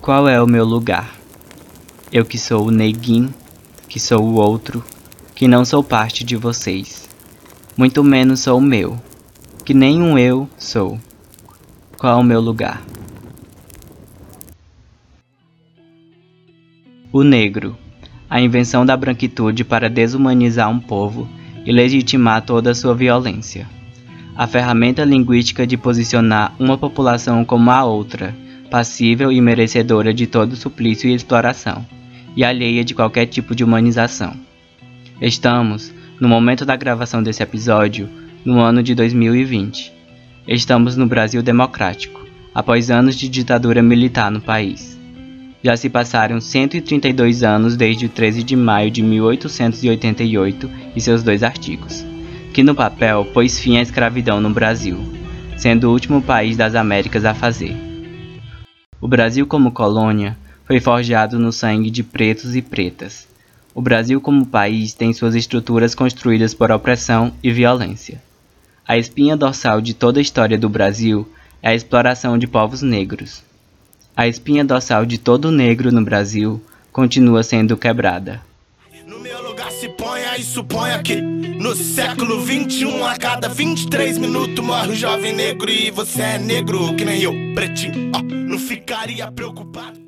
Qual é o meu lugar? Eu que sou o neguim, que sou o outro, que não sou parte de vocês. Muito menos sou o meu, que nem um eu sou. Qual é o meu lugar? O negro, a invenção da branquitude para desumanizar um povo e legitimar toda a sua violência. A ferramenta linguística de posicionar uma população como a outra passível e merecedora de todo suplício e exploração, e alheia de qualquer tipo de humanização. Estamos, no momento da gravação desse episódio, no ano de 2020. Estamos no Brasil democrático, após anos de ditadura militar no país. Já se passaram 132 anos desde o 13 de maio de 1888 e seus dois artigos, que no papel pôs fim à escravidão no Brasil, sendo o último país das Américas a fazer. O Brasil como colônia foi forjado no sangue de pretos e pretas. O Brasil como país tem suas estruturas construídas por opressão e violência. A espinha dorsal de toda a história do Brasil é a exploração de povos negros. A espinha dorsal de todo negro no Brasil continua sendo quebrada. No meu lugar se ponha e suponha que no século 21 a cada 23 minutos morre um jovem negro e você é negro que nem eu, pretinho. Oh não ficaria preocupado.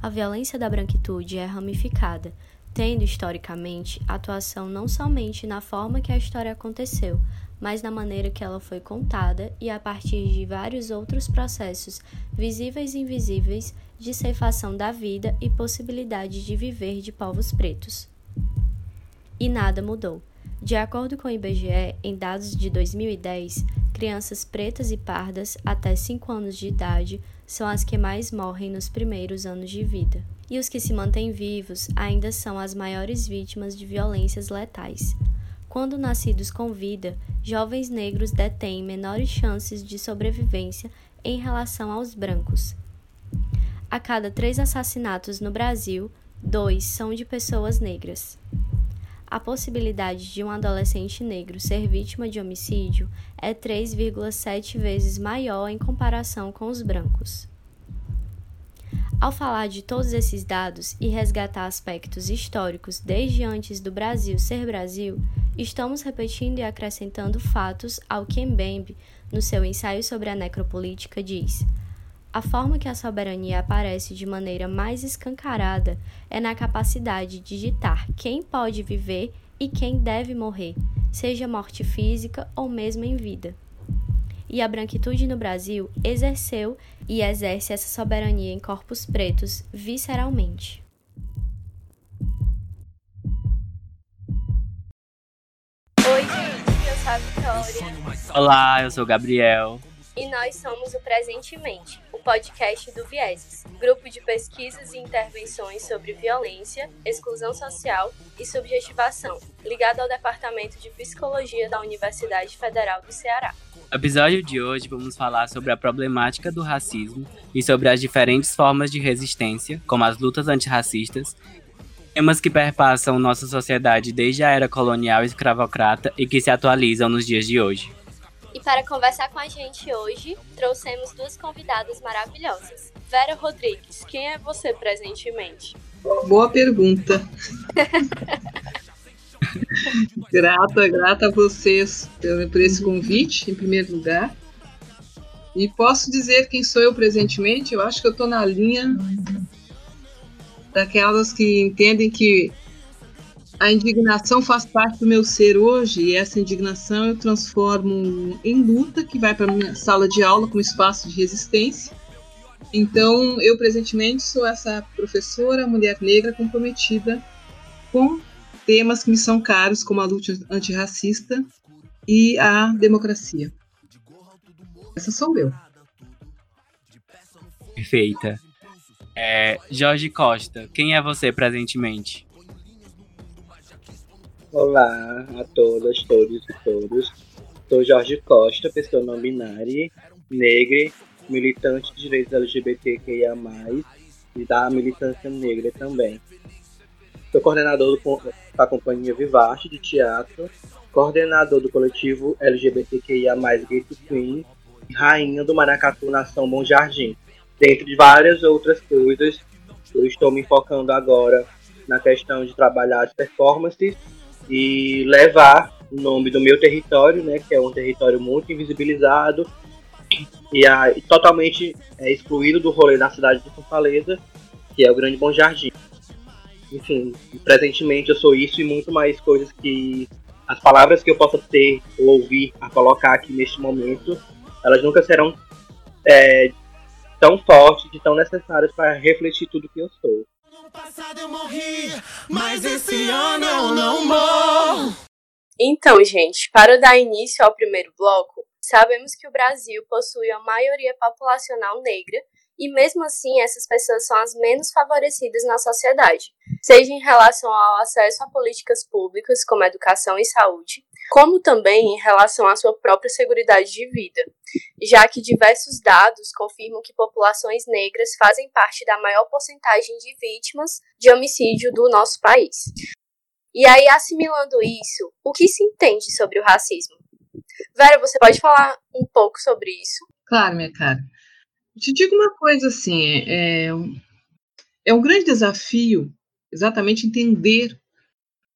A violência da branquitude é ramificada, tendo historicamente atuação não somente na forma que a história aconteceu, mas na maneira que ela foi contada e a partir de vários outros processos, visíveis e invisíveis, de ceifação da vida e possibilidade de viver de povos pretos. E nada mudou. De acordo com o IBGE, em dados de 2010, crianças pretas e pardas até 5 anos de idade são as que mais morrem nos primeiros anos de vida. E os que se mantêm vivos ainda são as maiores vítimas de violências letais. Quando nascidos com vida, jovens negros detêm menores chances de sobrevivência em relação aos brancos. A cada três assassinatos no Brasil, dois são de pessoas negras. A possibilidade de um adolescente negro ser vítima de homicídio é 3,7 vezes maior em comparação com os brancos. Ao falar de todos esses dados e resgatar aspectos históricos desde antes do Brasil ser Brasil, estamos repetindo e acrescentando fatos ao que Mbembe, no seu ensaio sobre a necropolítica, diz. A forma que a soberania aparece de maneira mais escancarada é na capacidade de ditar quem pode viver e quem deve morrer, seja morte física ou mesmo em vida. E a branquitude no Brasil exerceu e exerce essa soberania em corpos pretos visceralmente. Oi, gente, eu sou a Vitória. Olá, eu sou o Gabriel e nós somos o Presentemente, o podcast do Vieses, grupo de pesquisas e intervenções sobre violência, exclusão social e subjetivação, ligado ao Departamento de Psicologia da Universidade Federal do Ceará. No episódio de hoje vamos falar sobre a problemática do racismo e sobre as diferentes formas de resistência, como as lutas antirracistas, temas que perpassam nossa sociedade desde a era colonial escravocrata e que se atualizam nos dias de hoje. E para conversar com a gente hoje, trouxemos duas convidadas maravilhosas. Vera Rodrigues, quem é você presentemente? Boa pergunta. grata, grata a vocês por esse convite, em primeiro lugar. E posso dizer quem sou eu presentemente? Eu acho que eu estou na linha daquelas que entendem que a indignação faz parte do meu ser hoje e essa indignação eu transformo em luta que vai para minha sala de aula como espaço de resistência. Então, eu presentemente sou essa professora, mulher negra comprometida com temas que me são caros, como a luta antirracista e a democracia. Essa sou eu. Perfeita. É, Jorge Costa, quem é você presentemente? Olá a todas, todos e todos. Sou Jorge Costa, pessoa não binária, negra, militante de direitos LGBTQIA+, e da militância negra também. Sou coordenador do, da Companhia Vivace de Teatro, coordenador do coletivo LGBTQIA+, Gay Queen, e rainha do Maracatu Nação Bom Jardim. dentre várias outras coisas, eu estou me focando agora na questão de trabalhar as performances e levar o nome do meu território, né, que é um território muito invisibilizado e a, totalmente é, excluído do rolê da cidade de Fortaleza, que é o Grande Bom Jardim. Enfim, presentemente eu sou isso e muito mais coisas que as palavras que eu possa ter ou ouvir a colocar aqui neste momento, elas nunca serão é, tão fortes e tão necessárias para refletir tudo que eu sou. No passado eu morri, mas esse ano eu. Então, gente, para dar início ao primeiro bloco, sabemos que o Brasil possui a maioria populacional negra e mesmo assim essas pessoas são as menos favorecidas na sociedade, seja em relação ao acesso a políticas públicas como educação e saúde, como também em relação à sua própria segurança de vida, já que diversos dados confirmam que populações negras fazem parte da maior porcentagem de vítimas de homicídio do nosso país. E aí, assimilando isso, o que se entende sobre o racismo? Vera, você pode falar um pouco sobre isso? Claro, minha cara. Te digo uma coisa assim, é, é um grande desafio exatamente entender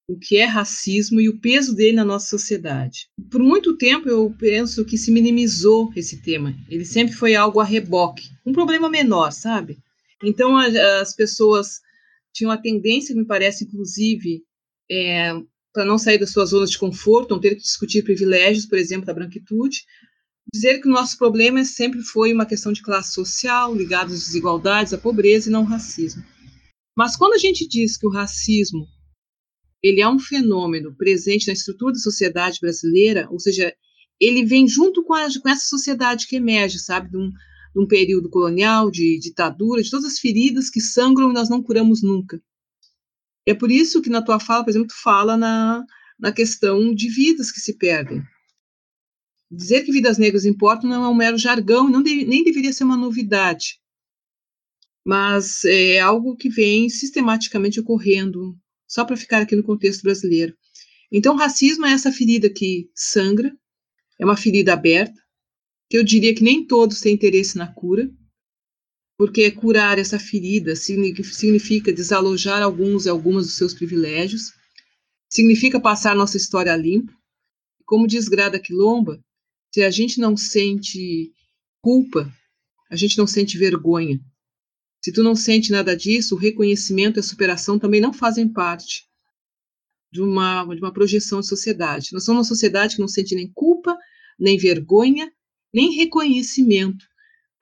o que é racismo e o peso dele na nossa sociedade. Por muito tempo eu penso que se minimizou esse tema. Ele sempre foi algo a reboque, um problema menor, sabe? Então as pessoas tinham a tendência, me parece, inclusive, é, para não sair das suas zonas de conforto, não ter que discutir privilégios, por exemplo, da branquitude, dizer que o nosso problema sempre foi uma questão de classe social, ligada às desigualdades, à pobreza e não ao racismo. Mas quando a gente diz que o racismo ele é um fenômeno presente na estrutura da sociedade brasileira, ou seja, ele vem junto com, a, com essa sociedade que emerge, sabe, de um, de um período colonial, de ditadura, de todas as feridas que sangram e nós não curamos nunca. É por isso que na tua fala, por exemplo, tu fala na, na questão de vidas que se perdem. Dizer que vidas negras importam não é um mero jargão, não de, nem deveria ser uma novidade, mas é algo que vem sistematicamente ocorrendo, só para ficar aqui no contexto brasileiro. Então, racismo é essa ferida que sangra, é uma ferida aberta, que eu diria que nem todos têm interesse na cura, porque curar essa ferida significa desalojar alguns e algumas dos seus privilégios, significa passar nossa história a limpo. Como diz Grada Quilomba, se a gente não sente culpa, a gente não sente vergonha. Se tu não sente nada disso, o reconhecimento e a superação também não fazem parte de uma, de uma projeção de sociedade. Nós somos uma sociedade que não sente nem culpa, nem vergonha, nem reconhecimento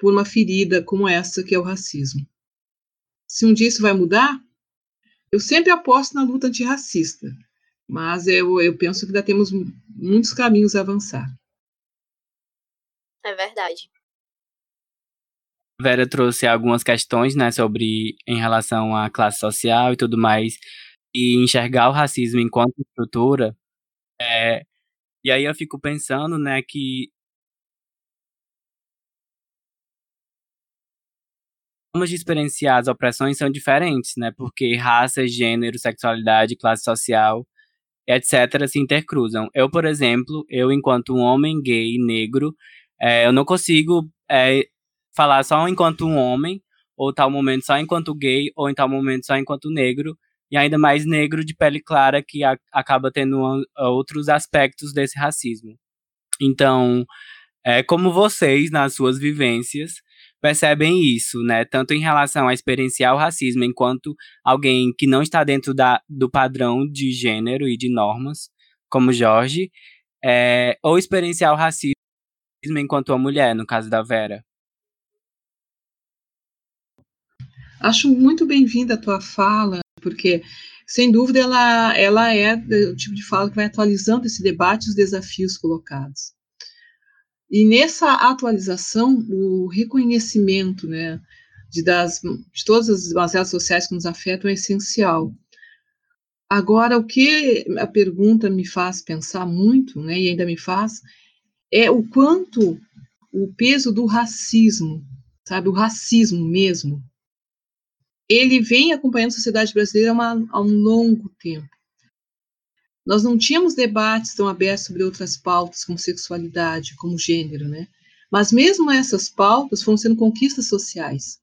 por uma ferida como essa que é o racismo. Se um dia isso vai mudar, eu sempre aposto na luta antirracista, mas eu, eu penso que ainda temos muitos caminhos a avançar. É verdade. Vera trouxe algumas questões, né, sobre em relação à classe social e tudo mais, e enxergar o racismo enquanto estrutura. É, e aí eu fico pensando, né, que formas de experienciar as opressões são diferentes, né? Porque raça, gênero, sexualidade, classe social, etc., se intercruzam. Eu, por exemplo, eu, enquanto um homem gay, negro, é, eu não consigo é, falar só enquanto um homem, ou tal momento só enquanto gay, ou em tal momento só enquanto negro, e ainda mais negro de pele clara, que a, acaba tendo outros aspectos desse racismo. Então, é, como vocês, nas suas vivências, percebem isso, né? Tanto em relação a experienciar o racismo enquanto alguém que não está dentro da, do padrão de gênero e de normas, como Jorge, é, ou experienciar o racismo enquanto uma mulher, no caso da Vera. Acho muito bem-vinda a tua fala, porque sem dúvida ela, ela é o tipo de fala que vai atualizando esse debate e os desafios colocados. E nessa atualização, o reconhecimento né, de, das, de todas as baseadas sociais que nos afetam é essencial. Agora, o que a pergunta me faz pensar muito, né, e ainda me faz, é o quanto o peso do racismo, sabe, o racismo mesmo, ele vem acompanhando a sociedade brasileira uma, há um longo tempo. Nós não tínhamos debates tão abertos sobre outras pautas, como sexualidade, como gênero, né? Mas mesmo essas pautas foram sendo conquistas sociais.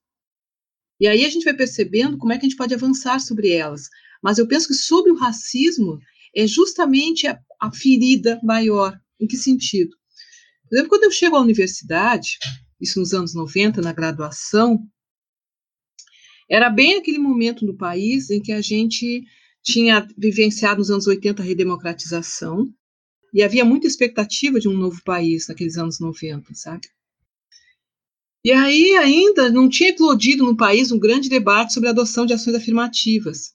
E aí a gente vai percebendo como é que a gente pode avançar sobre elas. Mas eu penso que sobre o racismo é justamente a, a ferida maior. Em que sentido? Por exemplo, quando eu chego à universidade, isso nos anos 90, na graduação, era bem aquele momento no país em que a gente tinha vivenciado nos anos 80 a redemocratização, e havia muita expectativa de um novo país naqueles anos 90, sabe? E aí ainda não tinha eclodido no país um grande debate sobre a adoção de ações afirmativas.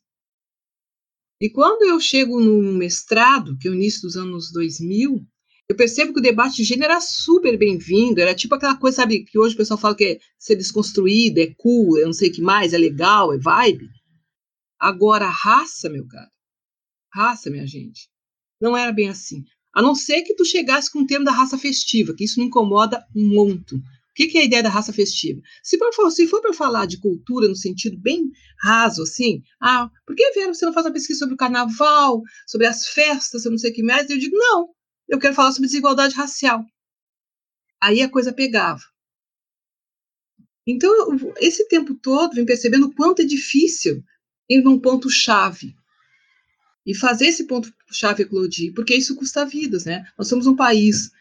E quando eu chego no mestrado, que é o início dos anos 2000, eu percebo que o debate de gênero era super bem-vindo, era tipo aquela coisa, sabe, que hoje o pessoal fala que é ser desconstruído, é cool, é não sei o que mais, é legal, é vibe. Agora, raça, meu cara, raça, minha gente, não era bem assim. A não ser que tu chegasse com o termo da raça festiva, que isso me incomoda um monte. O que, que é a ideia da raça festiva? Se for, se for para falar de cultura no sentido bem raso, assim, ah, por que você não faz uma pesquisa sobre o carnaval, sobre as festas, sobre não sei o que mais? Eu digo, não, eu quero falar sobre desigualdade racial. Aí a coisa pegava. Então, esse tempo todo, vem percebendo o quanto é difícil ir num ponto-chave e fazer esse ponto-chave eclodir, porque isso custa vidas, né? Nós somos um país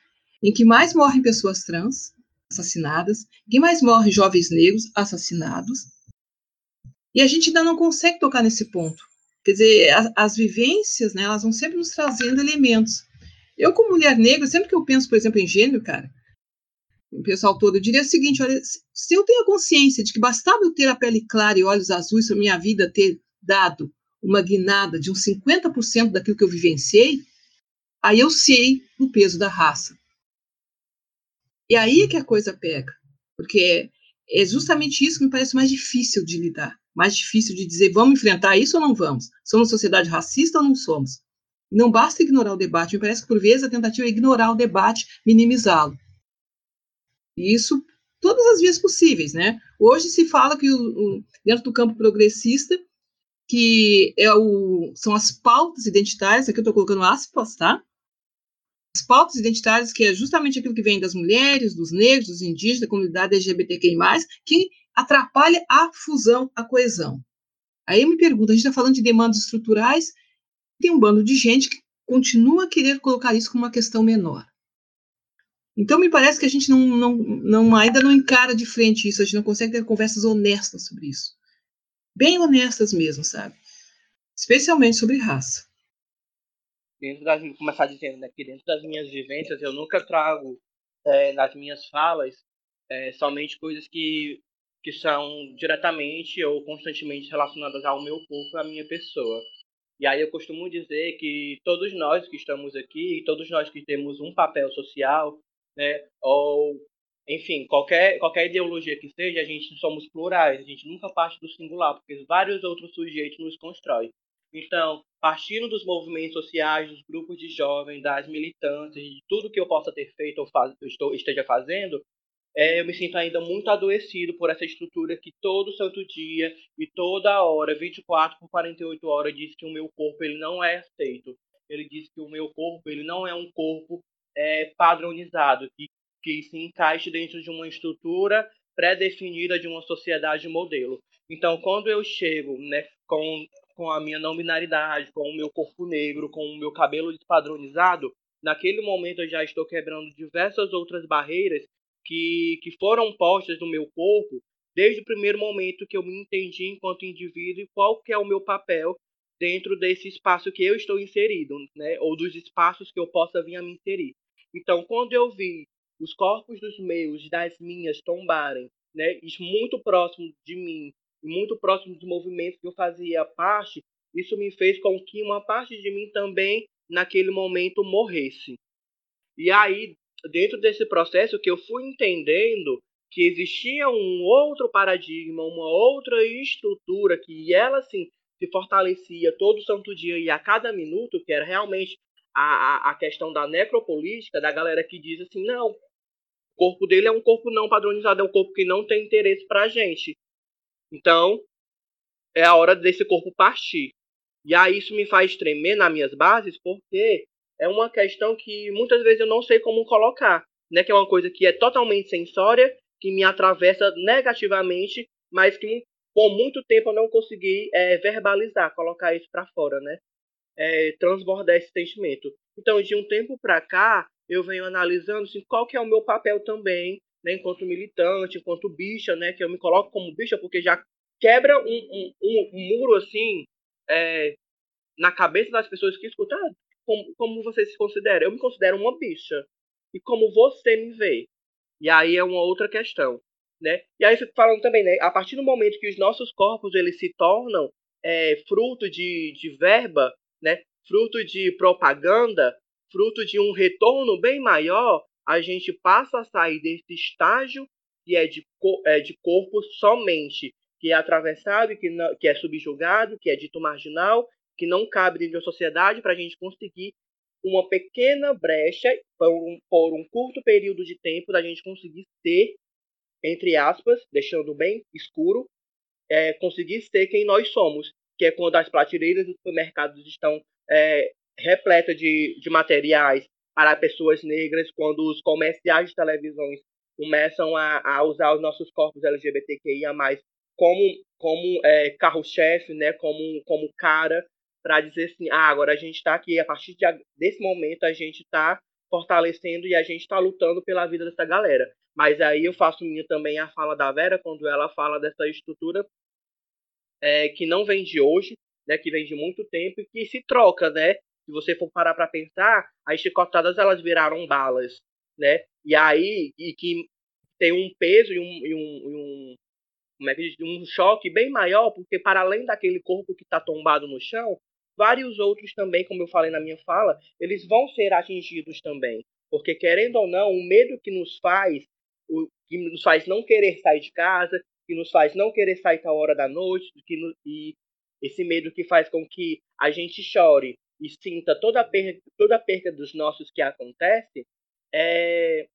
em que mais morrem pessoas trans assassinadas, que mais morrem jovens negros assassinados, e a gente ainda não consegue tocar nesse ponto. Quer dizer, as, as vivências, né, elas vão sempre nos trazendo elementos. Eu, como mulher negra, sempre que eu penso, por exemplo, em gênero, cara, o pessoal todo, eu diria o seguinte: olha, se eu tenho a consciência de que bastava eu ter a pele clara e olhos azuis para minha vida ter dado uma guinada de uns 50% daquilo que eu vivenciei, aí eu sei o peso da raça. E aí é que a coisa pega, porque é justamente isso que me parece mais difícil de lidar, mais difícil de dizer vamos enfrentar isso ou não vamos? Somos sociedade racista ou não somos? Não basta ignorar o debate, me parece que por vezes a tentativa é ignorar o debate, minimizá-lo. Isso todas as vias possíveis, né? Hoje se fala que o, o, dentro do campo progressista que é o, são as pautas identitárias, aqui eu estou colocando aspas, tá? As pautas identitárias, que é justamente aquilo que vem das mulheres, dos negros, dos indígenas, da comunidade LGBTQI+, que atrapalha a fusão, a coesão. Aí eu me pergunto, a gente está falando de demandas estruturais, tem um bando de gente que continua a querer colocar isso como uma questão menor. Então me parece que a gente não, não, não, ainda não encara de frente isso, a gente não consegue ter conversas honestas sobre isso bem honestas mesmo, sabe? Especialmente sobre raça. Dentro das, começar dizendo né, que dentro das minhas vivências eu nunca trago é, nas minhas falas é, somente coisas que, que são diretamente ou constantemente relacionadas ao meu corpo, à minha pessoa. E aí eu costumo dizer que todos nós que estamos aqui, todos nós que temos um papel social, né, ou enfim, qualquer, qualquer ideologia que seja, a gente somos plurais, a gente nunca parte do singular, porque vários outros sujeitos nos constroem. Então, partindo dos movimentos sociais, dos grupos de jovens, das militâncias, de tudo que eu possa ter feito ou faz, estou, esteja fazendo, é, eu me sinto ainda muito adoecido por essa estrutura que todo santo dia e toda hora, 24 por 48 horas, diz que o meu corpo ele não é aceito. Ele diz que o meu corpo ele não é um corpo é, padronizado, que que se encaixe dentro de uma estrutura pré-definida de uma sociedade modelo. Então, quando eu chego né, com, com a minha não binaridade, com o meu corpo negro, com o meu cabelo despadronizado, naquele momento eu já estou quebrando diversas outras barreiras que, que foram postas no meu corpo desde o primeiro momento que eu me entendi enquanto indivíduo e qual que é o meu papel dentro desse espaço que eu estou inserido, né, ou dos espaços que eu possa vir a me inserir. Então, quando eu vi os corpos dos meus, das minhas tombarem, né, muito próximo de mim, muito próximo dos movimentos que eu fazia parte, isso me fez com que uma parte de mim também, naquele momento, morresse. E aí, dentro desse processo que eu fui entendendo que existia um outro paradigma, uma outra estrutura que ela se fortalecia todo santo dia e a cada minuto, que era realmente a, a questão da necropolítica, da galera que diz assim, não, o corpo dele é um corpo não padronizado, é um corpo que não tem interesse pra gente. Então, é a hora desse corpo partir. E aí isso me faz tremer nas minhas bases, porque é uma questão que muitas vezes eu não sei como colocar. né, que é uma coisa que é totalmente sensória, que me atravessa negativamente, mas que por muito tempo eu não consegui é, verbalizar, colocar isso para fora, né? É, transbordar esse sentimento. Então, de um tempo para cá, eu venho analisando assim, qual que é o meu papel também, né, enquanto militante, enquanto bicha, né, que eu me coloco como bicha porque já quebra um, um, um, muro assim é, na cabeça das pessoas que escutam. Ah, como, como você se considera? Eu me considero uma bicha. E como você me vê? E aí é uma outra questão. Né? E aí fico falando também, né? A partir do momento que os nossos corpos eles se tornam é, fruto de, de verba, né? Fruto de propaganda, fruto de um retorno bem maior, a gente passa a sair desse estágio que é de, é de corpo somente, que é atravessado, que, não, que é subjugado, que é dito marginal, que não cabe dentro da sociedade para a gente conseguir uma pequena brecha por um, por um curto período de tempo da gente conseguir ser, entre aspas, deixando bem escuro, é, conseguir ser quem nós somos, que é quando as prateleiras dos supermercados estão é, repletas de, de materiais para pessoas negras, quando os comerciais de televisões começam a, a usar os nossos corpos LGBTQIA+, como, como é, carro-chefe, né, como, como cara para dizer assim, ah, agora a gente está aqui, a partir de, desse momento a gente está fortalecendo e a gente está lutando pela vida dessa galera. Mas aí eu faço minha também a fala da Vera, quando ela fala dessa estrutura é, que não vem de hoje, né, que vem de muito tempo e que se troca, né? Se você for parar para pensar, as chicotadas elas viraram balas, né? E aí, e que tem um peso e um, e um, e um como é que diz, um choque bem maior, porque para além daquele corpo que está tombado no chão, vários outros também, como eu falei na minha fala, eles vão ser atingidos também. Porque, querendo ou não, o medo que nos faz, o, que nos faz não querer sair de casa, que nos faz não querer sair tal hora da noite, que no, e esse medo que faz com que a gente chore e sinta toda a perda, toda a perda dos nossos que acontece, é,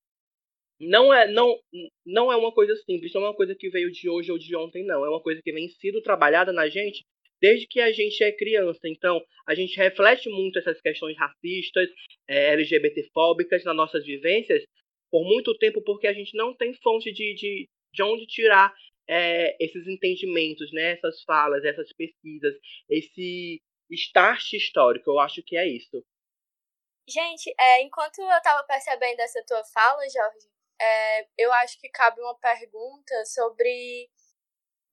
não é não não é uma coisa simples, não é uma coisa que veio de hoje ou de ontem, não. É uma coisa que vem sido trabalhada na gente desde que a gente é criança. Então, a gente reflete muito essas questões racistas, é, LGBTfóbicas nas nossas vivências por muito tempo, porque a gente não tem fonte de, de, de onde tirar é, esses entendimentos, né? essas falas, essas pesquisas, esse start histórico. Eu acho que é isso. Gente, é, enquanto eu estava percebendo essa tua fala, Jorge, é, eu acho que cabe uma pergunta sobre,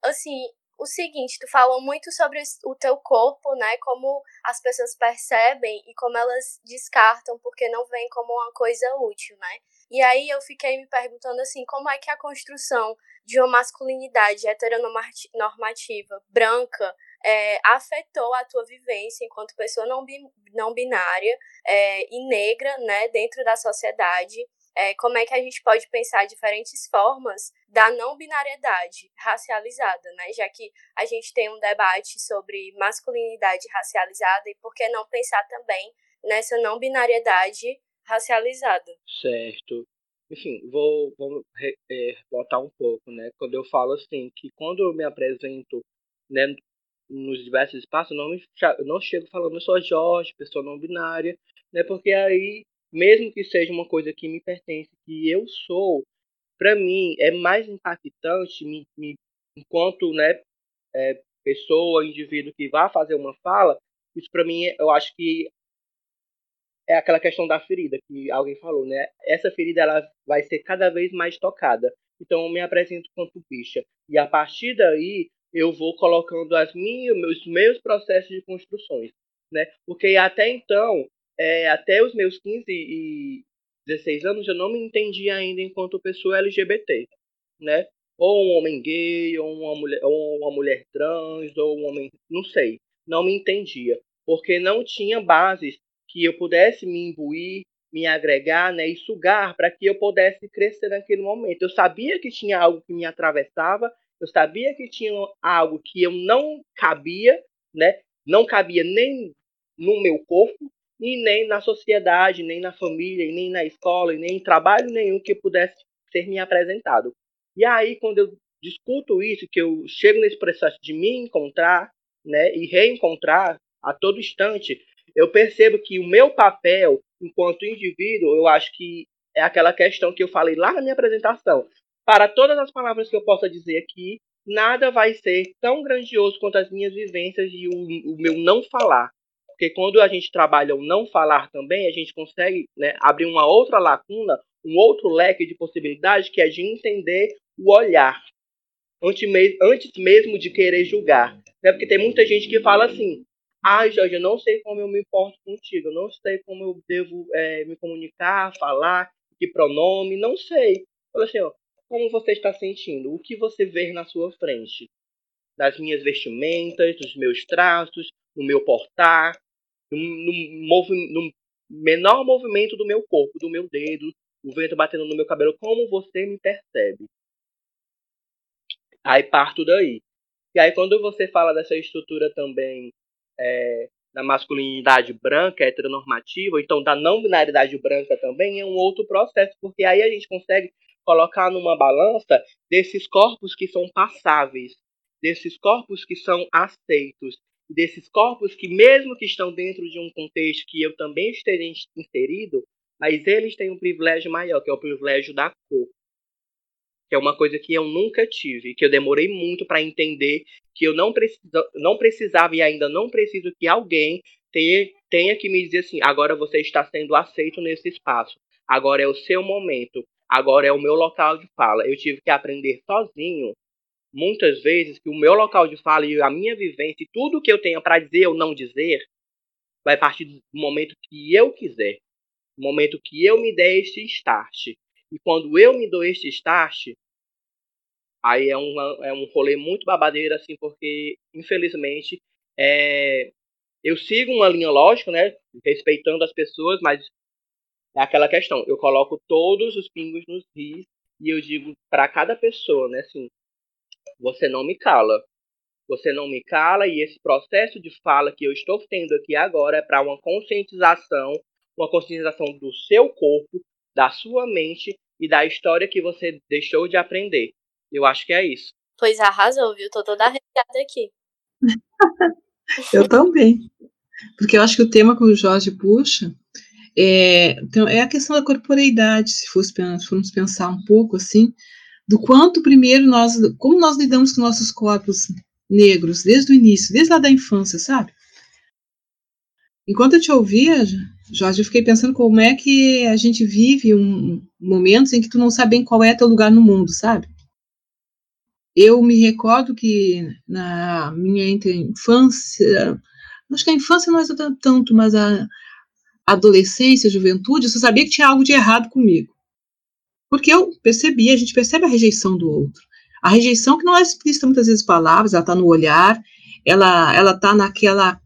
assim, o seguinte, tu falou muito sobre o teu corpo, né? Como as pessoas percebem e como elas descartam porque não vem como uma coisa útil, né? E aí eu fiquei me perguntando assim, como é que a construção de uma masculinidade heteronormativa, branca, é, afetou a tua vivência enquanto pessoa não, não binária é, e negra, né, dentro da sociedade é, como é que a gente pode pensar diferentes formas da não binariedade racializada, né? Já que a gente tem um debate sobre masculinidade racializada e por que não pensar também nessa não binariedade racializada? Certo. Enfim, vou, vou é, botar um pouco, né? Quando eu falo assim, que quando eu me apresento né, nos diversos espaços, não, me, não chego falando sou Jorge, pessoa não binária, né? Porque aí mesmo que seja uma coisa que me pertence, que eu sou, para mim é mais impactante, me, me, enquanto né, é, pessoa, indivíduo que vai fazer uma fala, isso para mim eu acho que é aquela questão da ferida que alguém falou, né? Essa ferida ela vai ser cada vez mais tocada. Então eu me apresento quanto bicha e a partir daí eu vou colocando as minhas, meus meus processos de construções, né? Porque até então é, até os meus 15 e 16 anos eu não me entendia ainda enquanto pessoa LGBT, né? Ou um homem gay, ou uma mulher, ou uma mulher trans, ou um homem, não sei, não me entendia, porque não tinha bases que eu pudesse me imbuir, me agregar, né, e sugar para que eu pudesse crescer naquele momento. Eu sabia que tinha algo que me atravessava, eu sabia que tinha algo que eu não cabia, né? Não cabia nem no meu corpo, e nem na sociedade, nem na família, nem na escola, nem em trabalho nenhum que pudesse ser me apresentado. E aí, quando eu discuto isso, que eu chego nesse processo de me encontrar, né, e reencontrar a todo instante, eu percebo que o meu papel enquanto indivíduo, eu acho que é aquela questão que eu falei lá na minha apresentação. Para todas as palavras que eu possa dizer aqui, nada vai ser tão grandioso quanto as minhas vivências e o, o meu não falar. Porque quando a gente trabalha o não falar também, a gente consegue né, abrir uma outra lacuna, um outro leque de possibilidades, que é de entender o olhar, antes mesmo de querer julgar. Né? Porque tem muita gente que fala assim, ah, Jorge, eu não sei como eu me importo contigo, eu não sei como eu devo é, me comunicar, falar, que pronome, não sei. Fala assim, ó, como você está sentindo? O que você vê na sua frente? Das minhas vestimentas, dos meus traços, no meu portar, no, no, no menor movimento do meu corpo, do meu dedo, o vento batendo no meu cabelo, como você me percebe? Aí parto daí. E aí quando você fala dessa estrutura também é, da masculinidade branca, heteronormativa, então da não binaridade branca também, é um outro processo, porque aí a gente consegue colocar numa balança desses corpos que são passáveis, desses corpos que são aceitos, desses corpos que, mesmo que estão dentro de um contexto que eu também esteja inserido, mas eles têm um privilégio maior, que é o privilégio da cor. Que é uma coisa que eu nunca tive, que eu demorei muito para entender que eu não, precisa, não precisava e ainda não preciso que alguém tenha, tenha que me dizer assim: agora você está sendo aceito nesse espaço, agora é o seu momento, agora é o meu local de fala. Eu tive que aprender sozinho, muitas vezes, que o meu local de fala e a minha vivência e tudo que eu tenho para dizer ou não dizer vai partir do momento que eu quiser, do momento que eu me der este start. E quando eu me dou este start, aí é, uma, é um rolê muito babadeiro, assim, porque, infelizmente, é, eu sigo uma linha lógica, né? Respeitando as pessoas, mas é aquela questão. Eu coloco todos os pingos nos ris e eu digo para cada pessoa, né? Assim, você não me cala. Você não me cala e esse processo de fala que eu estou tendo aqui agora é para uma conscientização, uma conscientização do seu corpo, da sua mente e da história que você deixou de aprender. Eu acho que é isso. Pois arrasou, viu? Tô toda arrepiada aqui. eu também. Porque eu acho que o tema que o Jorge puxa é, então, é a questão da corporeidade, se, fosse, se formos pensar um pouco assim, do quanto primeiro nós, como nós lidamos com nossos corpos negros desde o início, desde lá da infância, sabe? Enquanto eu te ouvia, Jorge, eu fiquei pensando como é que a gente vive um, momentos em que tu não sabe bem qual é teu lugar no mundo, sabe? Eu me recordo que na minha infância, acho que a infância não é tanto, mas a, adolescência, juventude, eu só sabia que tinha algo de errado comigo. Porque eu percebi, a gente percebe a rejeição do outro. A rejeição que não é explícita muitas vezes palavras, ela está no olhar, ela ela está naquela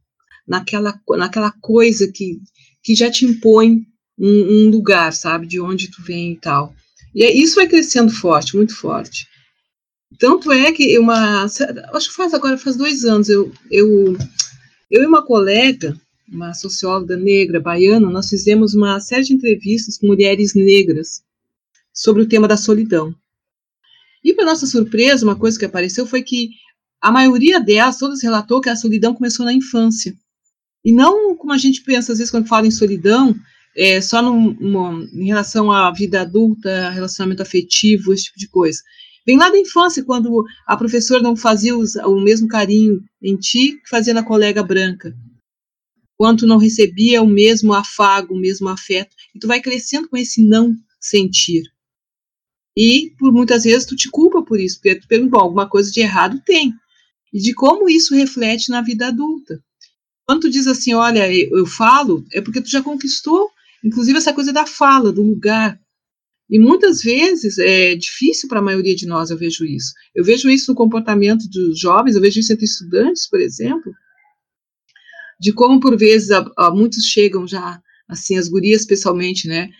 naquela naquela coisa que que já te impõe um, um, lugar, sabe, de onde tu vem e tal. E isso vai crescendo forte, muito forte. Tanto é que uma, acho que faz agora faz dois anos eu eu eu e uma colega uma socióloga negra baiana, nós fizemos uma série de entrevistas com mulheres negras sobre o tema da solidão. E, para nossa surpresa, uma coisa que apareceu foi que a maioria delas, todas relatou que a solidão começou na infância. E não como a gente pensa, às vezes, quando fala em solidão, é, só em relação à vida adulta, relacionamento afetivo, esse tipo de coisa. Vem lá da infância, quando a professora não fazia os, o mesmo carinho em ti que fazia na colega branca quanto não recebia o mesmo afago, o mesmo afeto, e tu vai crescendo com esse não sentir. E por muitas vezes tu te culpa por isso, porque tu pergunta, alguma coisa de errado tem. E de como isso reflete na vida adulta. Quando tu diz assim, olha, eu, eu falo, é porque tu já conquistou, inclusive essa coisa da fala, do lugar. E muitas vezes é difícil para a maioria de nós, eu vejo isso. Eu vejo isso no comportamento dos jovens, eu vejo isso entre estudantes, por exemplo, de como por vezes a, a, muitos chegam já, assim, as gurias especialmente, né,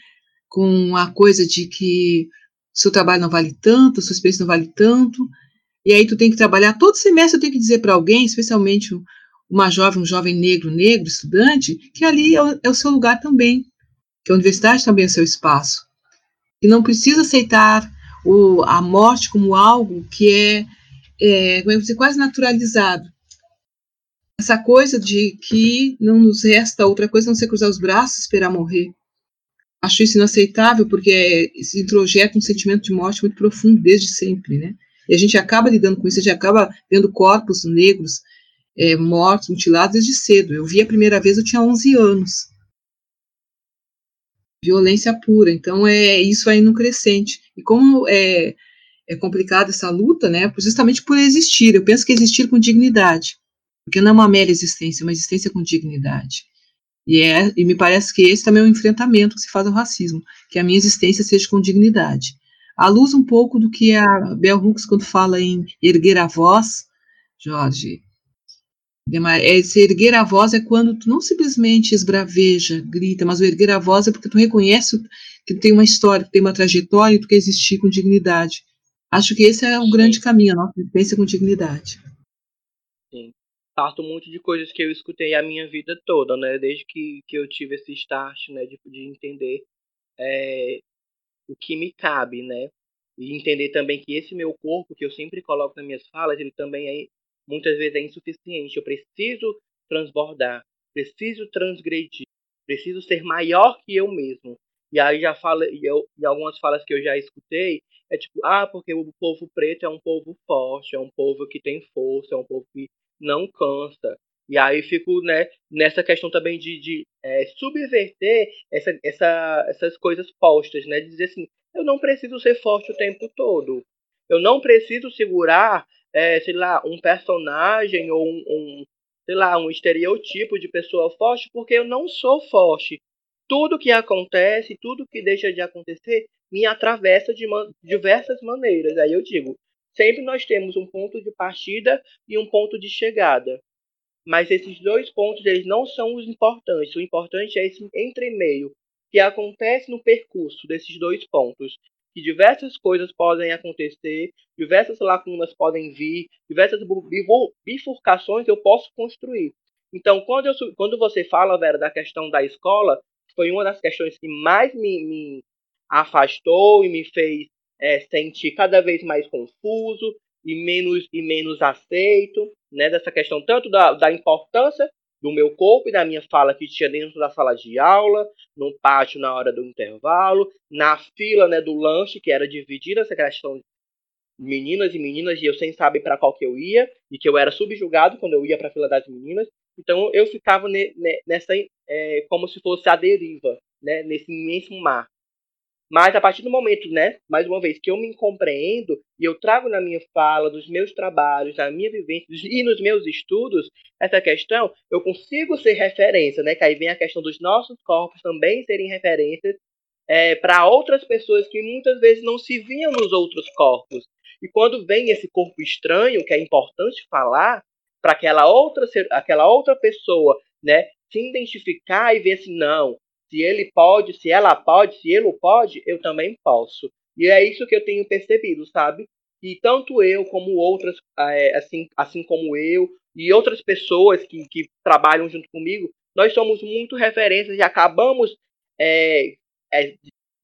com a coisa de que seu trabalho não vale tanto, sua experiência não vale tanto, e aí tu tem que trabalhar, todo semestre eu tenho que dizer para alguém, especialmente uma jovem, um jovem negro, negro, estudante, que ali é o, é o seu lugar também, que a universidade também é o seu espaço, e não precisa aceitar o, a morte como algo que é, é como é dizer, quase naturalizado, essa coisa de que não nos resta outra coisa não ser cruzar os braços e esperar morrer. Acho isso inaceitável porque se introjeta um sentimento de morte muito profundo desde sempre, né? E a gente acaba lidando com isso, a gente acaba vendo corpos negros é, mortos, mutilados desde cedo. Eu vi a primeira vez, eu tinha 11 anos. Violência pura. Então, é isso aí no crescente. E como é, é complicada essa luta, né? Justamente por existir. Eu penso que existir com dignidade. Porque não é uma mera existência, é uma existência com dignidade. E, é, e me parece que esse também é um enfrentamento que se faz ao racismo, que a minha existência seja com dignidade. À luz um pouco do que a Bell Hooks, quando fala em erguer a voz, Jorge, esse erguer a voz é quando tu não simplesmente esbraveja, grita, mas o erguer a voz é porque tu reconhece que tem uma história, que tem uma trajetória e tu quer existir com dignidade. Acho que esse é o grande caminho, a nossa existência com dignidade. Sim parto muito de coisas que eu escutei a minha vida toda, né? Desde que, que eu tive esse start, né? De, de entender é, o que me cabe, né? E entender também que esse meu corpo, que eu sempre coloco nas minhas falas, ele também é, muitas vezes é insuficiente. Eu preciso transbordar, preciso transgredir, preciso ser maior que eu mesmo. E aí já fala, e, eu, e algumas falas que eu já escutei, é tipo, ah, porque o povo preto é um povo forte, é um povo que tem força, é um povo que não cansa. E aí fico né, nessa questão também de, de é, subverter essa, essa, essas coisas postas, né? De dizer assim, eu não preciso ser forte o tempo todo. Eu não preciso segurar, é, sei lá, um personagem ou um, um, sei lá, um estereotipo de pessoa forte, porque eu não sou forte. Tudo que acontece, tudo que deixa de acontecer, me atravessa de man diversas maneiras. Aí eu digo, Sempre nós temos um ponto de partida e um ponto de chegada. Mas esses dois pontos eles não são os importantes. O importante é esse entremeio que acontece no percurso desses dois pontos. Que diversas coisas podem acontecer, diversas lacunas podem vir, diversas bifurcações eu posso construir. Então, quando, eu, quando você fala, Vera, da questão da escola, foi uma das questões que mais me, me afastou e me fez é, sentir cada vez mais confuso e menos e menos aceito, né, dessa questão tanto da, da importância do meu corpo e da minha fala que tinha dentro da sala de aula, no pátio na hora do intervalo, na fila né, do lanche, que era dividida essa questão de meninas e meninas, e eu sem saber para qual que eu ia, e que eu era subjugado quando eu ia para a fila das meninas. Então eu ficava ne, ne, nessa, é, como se fosse a deriva, né, nesse imenso mar. Mas a partir do momento, né, mais uma vez, que eu me compreendo e eu trago na minha fala, dos meus trabalhos, na minha vivência e nos meus estudos, essa questão, eu consigo ser referência, né? Que aí vem a questão dos nossos corpos também serem referências é, para outras pessoas que muitas vezes não se viam nos outros corpos. E quando vem esse corpo estranho, que é importante falar, para aquela outra, aquela outra pessoa, né, se identificar e ver assim, não, se ele pode, se ela pode, se ele pode, eu também posso. E é isso que eu tenho percebido, sabe? E tanto eu como outras, é, assim, assim como eu, e outras pessoas que, que trabalham junto comigo, nós somos muito referências e acabamos é, é,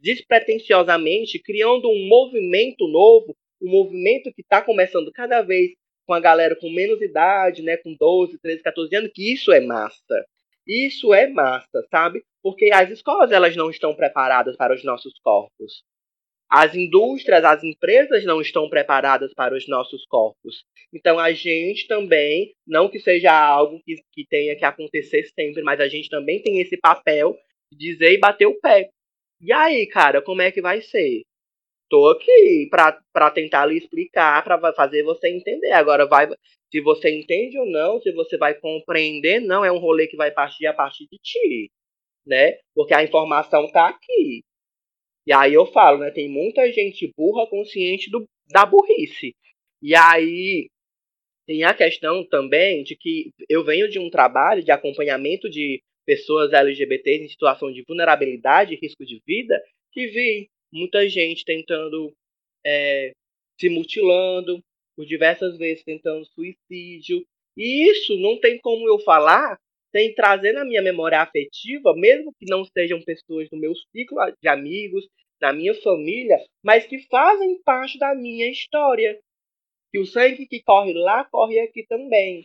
despretensiosamente criando um movimento novo, um movimento que está começando cada vez com a galera com menos idade, né, com 12, 13, 14 anos, que isso é massa. Isso é massa, sabe? Porque as escolas elas não estão preparadas para os nossos corpos. As indústrias, as empresas não estão preparadas para os nossos corpos. Então a gente também, não que seja algo que, que tenha que acontecer sempre, mas a gente também tem esse papel de dizer e bater o pé. E aí, cara, como é que vai ser? Tô aqui para tentar lhe explicar, para fazer você entender. Agora vai, se você entende ou não, se você vai compreender, não é um rolê que vai partir a partir de ti, né? Porque a informação tá aqui. E aí eu falo, né? Tem muita gente burra consciente do, da burrice. E aí tem a questão também de que eu venho de um trabalho de acompanhamento de pessoas LGBTs em situação de vulnerabilidade e risco de vida, que vi muita gente tentando é, se mutilando, por diversas vezes tentando suicídio. E isso não tem como eu falar sem trazer na minha memória afetiva, mesmo que não sejam pessoas do meu ciclo de amigos, da minha família, mas que fazem parte da minha história. Que o sangue que corre lá corre aqui também.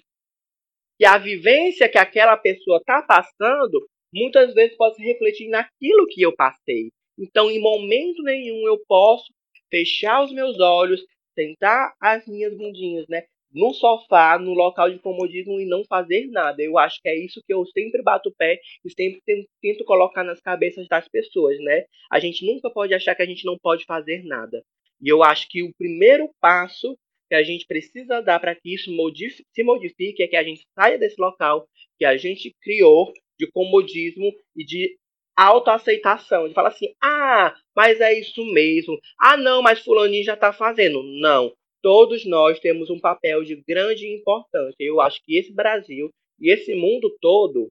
Que a vivência que aquela pessoa está passando muitas vezes pode se refletir naquilo que eu passei. Então, em momento nenhum eu posso fechar os meus olhos, sentar as minhas bundinhas, né? No sofá, no local de comodismo e não fazer nada. Eu acho que é isso que eu sempre bato o pé e sempre tento colocar nas cabeças das pessoas, né? A gente nunca pode achar que a gente não pode fazer nada. E eu acho que o primeiro passo que a gente precisa dar para que isso modifique, se modifique é que a gente saia desse local que a gente criou de comodismo e de autoaceitação, de falar assim: "Ah, mas é isso mesmo. Ah, não, mas fulaninho já está fazendo". Não. Todos nós temos um papel de grande importância. Eu acho que esse Brasil e esse mundo todo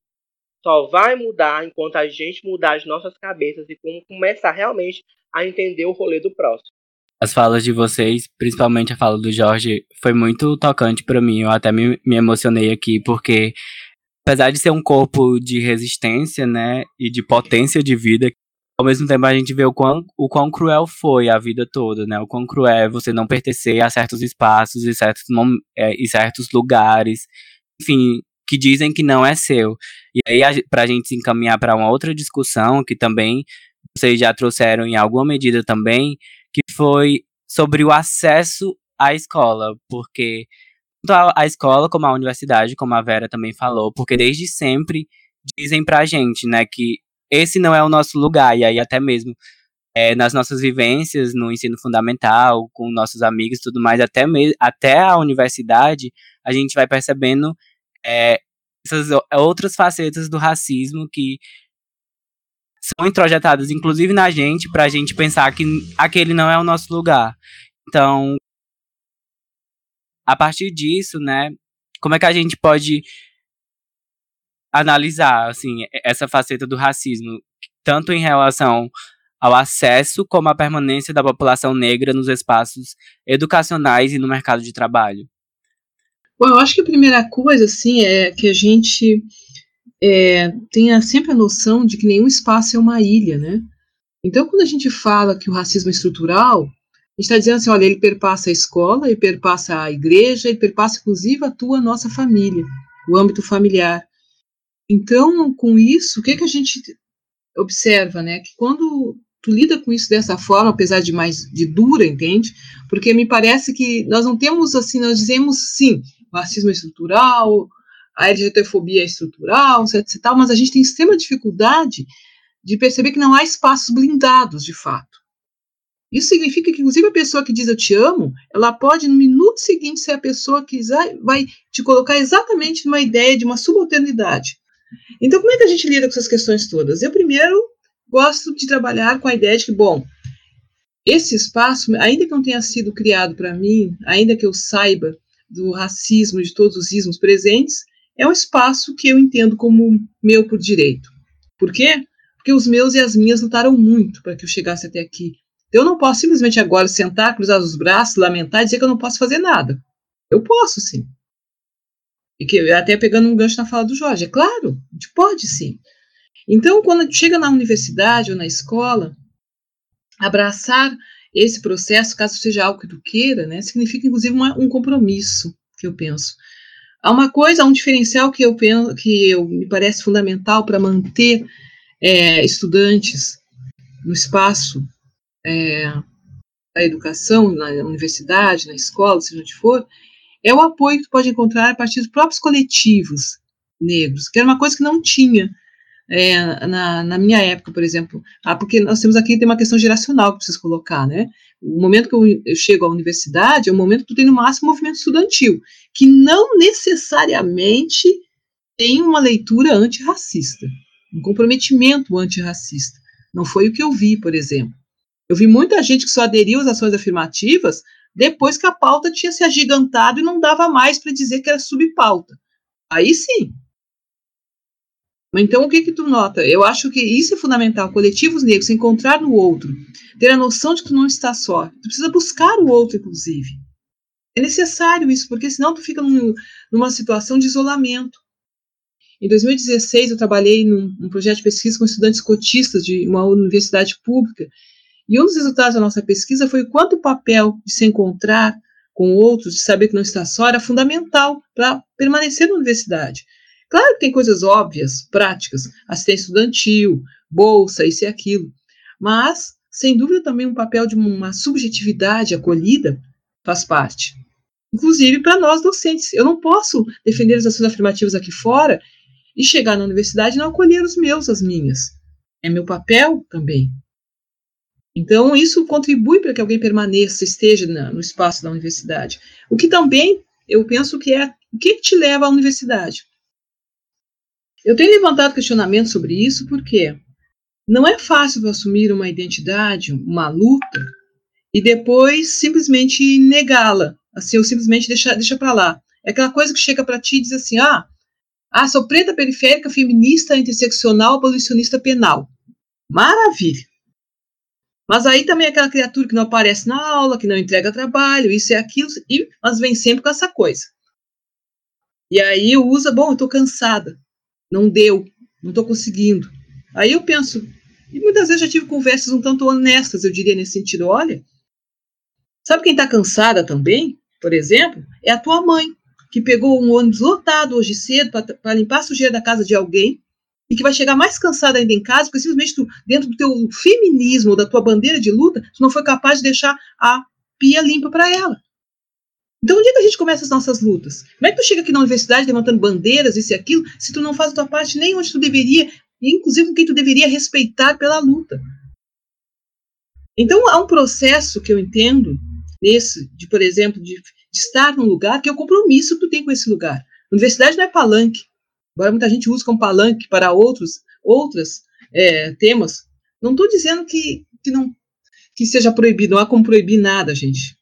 só vai mudar enquanto a gente mudar as nossas cabeças e começar realmente a entender o rolê do próximo as falas de vocês, principalmente a fala do Jorge, foi muito tocante para mim. Eu até me, me emocionei aqui, porque apesar de ser um corpo de resistência, né, e de potência de vida, ao mesmo tempo a gente vê o quão, o quão cruel foi a vida toda, né? O quão cruel é você não pertencer a certos espaços e certos, é, e certos lugares, enfim, que dizem que não é seu. E aí, a, pra gente se encaminhar para uma outra discussão, que também vocês já trouxeram em alguma medida também, que foi sobre o acesso à escola, porque tanto a, escola como a universidade, como a Vera também falou, porque desde sempre dizem pra gente, né, que esse não é o nosso lugar, e aí até mesmo é, nas nossas vivências no ensino fundamental, com nossos amigos e tudo mais, até, até a universidade, a gente vai percebendo é, essas outras facetas do racismo que são introjetadas, inclusive na gente, para a gente pensar que aquele não é o nosso lugar. Então, a partir disso, né, como é que a gente pode analisar, assim, essa faceta do racismo, tanto em relação ao acesso como à permanência da população negra nos espaços educacionais e no mercado de trabalho? Bom, eu acho que a primeira coisa, assim, é que a gente é, tenha sempre a noção de que nenhum espaço é uma ilha, né? Então, quando a gente fala que o racismo é estrutural, a gente está dizendo assim, olha, ele perpassa a escola, ele perpassa a igreja, ele perpassa, inclusive, a tua, nossa família, o âmbito familiar. Então, com isso, o que, que a gente observa, né? Que quando tu lida com isso dessa forma, apesar de mais de dura, entende? Porque me parece que nós não temos assim, nós dizemos sim, racismo é estrutural, a LGBTfobia é estrutural, etc, etc, mas a gente tem extrema dificuldade de perceber que não há espaços blindados, de fato. Isso significa que, inclusive, a pessoa que diz eu te amo, ela pode, no minuto seguinte, ser a pessoa que vai te colocar exatamente numa ideia de uma subalternidade. Então, como é que a gente lida com essas questões todas? Eu, primeiro, gosto de trabalhar com a ideia de que, bom, esse espaço, ainda que não tenha sido criado para mim, ainda que eu saiba do racismo, de todos os ismos presentes, é um espaço que eu entendo como meu por direito. Por quê? Porque os meus e as minhas lutaram muito para que eu chegasse até aqui. Eu não posso simplesmente agora sentar, cruzar os braços, lamentar e dizer que eu não posso fazer nada. Eu posso, sim. E que até pegando um gancho na fala do Jorge, é claro, pode sim. Então, quando chega na universidade ou na escola, abraçar esse processo, caso seja algo que tu queira, né, significa inclusive uma, um compromisso, que eu penso. Há uma coisa, há um diferencial que eu penso, que eu, me parece fundamental para manter é, estudantes no espaço é, da educação, na universidade, na escola, seja onde for, é o apoio que tu pode encontrar a partir dos próprios coletivos negros, que era uma coisa que não tinha é, na, na, minha época, por exemplo. Ah, porque nós temos aqui tem uma questão geracional que precisa colocar, né? O momento que eu, eu, chego à universidade é o momento que tu tem no máximo movimento estudantil, que não necessariamente tem uma leitura antirracista, um comprometimento antirracista. Não foi o que eu vi, por exemplo. Eu vi muita gente que só aderiu às ações afirmativas depois que a pauta tinha se agigantado e não dava mais para dizer que era subpauta. Aí sim, então, o que que tu nota? Eu acho que isso é fundamental. Coletivos negros, encontrar no outro, ter a noção de que tu não está só. Tu precisa buscar o outro, inclusive. É necessário isso, porque senão tu fica num, numa situação de isolamento. Em 2016, eu trabalhei num, num projeto de pesquisa com estudantes cotistas de uma universidade pública, e um dos resultados da nossa pesquisa foi o quanto o papel de se encontrar com outros, de saber que não está só, era fundamental para permanecer na universidade. Claro que tem coisas óbvias, práticas, assistência estudantil, bolsa, isso e aquilo, mas, sem dúvida, também um papel de uma subjetividade acolhida faz parte. Inclusive para nós docentes. Eu não posso defender as ações afirmativas aqui fora e chegar na universidade e não acolher os meus, as minhas. É meu papel também. Então, isso contribui para que alguém permaneça, esteja na, no espaço da universidade. O que também eu penso que é o que te leva à universidade. Eu tenho levantado questionamentos sobre isso porque não é fácil assumir uma identidade, uma luta, e depois simplesmente negá-la, assim, ou simplesmente deixar deixa para lá. É aquela coisa que chega para ti e diz assim: ah, ah, sou preta periférica, feminista, interseccional, abolicionista penal. Maravilha! Mas aí também é aquela criatura que não aparece na aula, que não entrega trabalho, isso e aquilo, e, mas vem sempre com essa coisa. E aí usa, bom, eu estou cansada, não deu, não estou conseguindo. Aí eu penso, e muitas vezes já tive conversas um tanto honestas, eu diria nesse sentido, olha, sabe quem está cansada também, por exemplo, é a tua mãe, que pegou um ônibus lotado hoje cedo para limpar a sujeira da casa de alguém, e que vai chegar mais cansada ainda em casa, porque simplesmente tu, dentro do teu feminismo, da tua bandeira de luta, tu não foi capaz de deixar a pia limpa para ela. Então, onde é que a gente começa as nossas lutas? Como é que tu chega aqui na universidade levantando bandeiras, isso e aquilo, se tu não faz a tua parte nem onde tu deveria, inclusive com quem tu deveria respeitar pela luta? Então, há um processo que eu entendo nesse, de, por exemplo, de, de estar num lugar que é o compromisso que tu tem com esse lugar. A universidade não é palanque, Agora muita gente usa como palanque para outros outros é, temas. Não estou dizendo que, que não que seja proibido, não há como proibir nada, gente.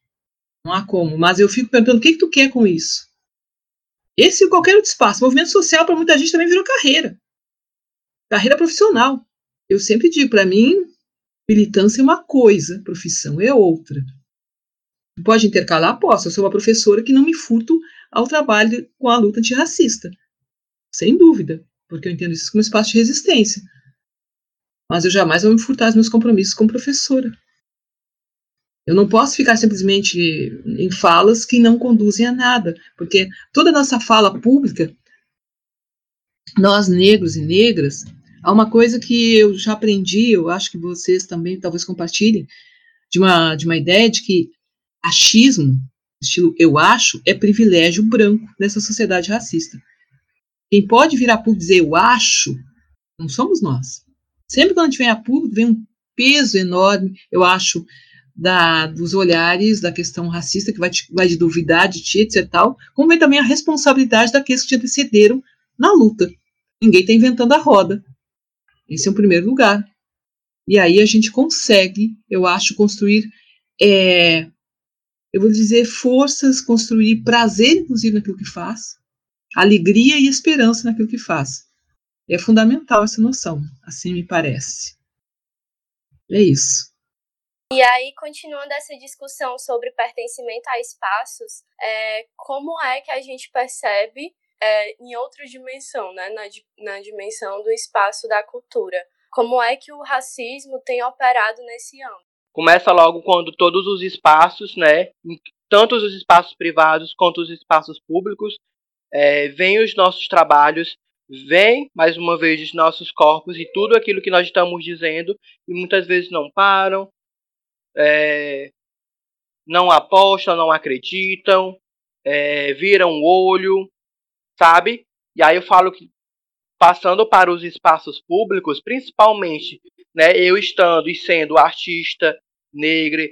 Não há como. Mas eu fico perguntando o que, que tu quer com isso? Esse e qualquer outro espaço. Movimento social para muita gente também virou carreira. Carreira profissional. Eu sempre digo, para mim, militância é uma coisa, profissão é outra. Pode intercalar? Posso. Eu sou uma professora que não me furto ao trabalho com a luta antirracista. Sem dúvida, porque eu entendo isso como espaço de resistência. Mas eu jamais vou me furtar dos meus compromissos como professora. Eu não posso ficar simplesmente em falas que não conduzem a nada, porque toda nossa fala pública, nós negros e negras, há uma coisa que eu já aprendi, eu acho que vocês também talvez compartilhem, de uma, de uma ideia de que achismo, estilo eu acho, é privilégio branco nessa sociedade racista. Quem pode vir a público dizer eu acho, não somos nós. Sempre quando a gente vem a público, vem um peso enorme, eu acho, da, dos olhares da questão racista, que vai, te, vai de duvidar de ti, etc. Tal, como vem também a responsabilidade daqueles que te antecederam na luta. Ninguém está inventando a roda. Esse é o primeiro lugar. E aí a gente consegue, eu acho, construir, é, eu vou dizer, forças, construir prazer, inclusive, naquilo que faz, alegria e esperança naquilo que faz. É fundamental essa noção, assim me parece. É isso. E aí, continuando essa discussão sobre pertencimento a espaços, é, como é que a gente percebe é, em outra dimensão, né, na, na dimensão do espaço da cultura? Como é que o racismo tem operado nesse âmbito? Começa logo quando todos os espaços, né, tanto os espaços privados quanto os espaços públicos, é, vem os nossos trabalhos, vem mais uma vez os nossos corpos e tudo aquilo que nós estamos dizendo e muitas vezes não param, é, não apostam, não acreditam, é, viram o olho, sabe? E aí eu falo que passando para os espaços públicos, principalmente, né, eu estando e sendo artista negro,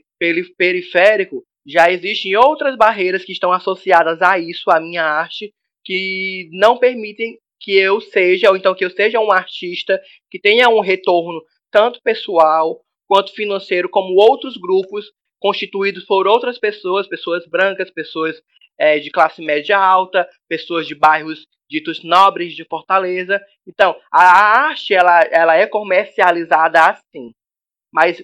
periférico, já existem outras barreiras que estão associadas a isso, à minha arte, que não permitem que eu seja, ou então que eu seja um artista que tenha um retorno tanto pessoal quanto financeiro, como outros grupos constituídos por outras pessoas, pessoas brancas, pessoas é, de classe média alta, pessoas de bairros ditos nobres de Fortaleza. Então, a arte ela, ela é comercializada assim, mas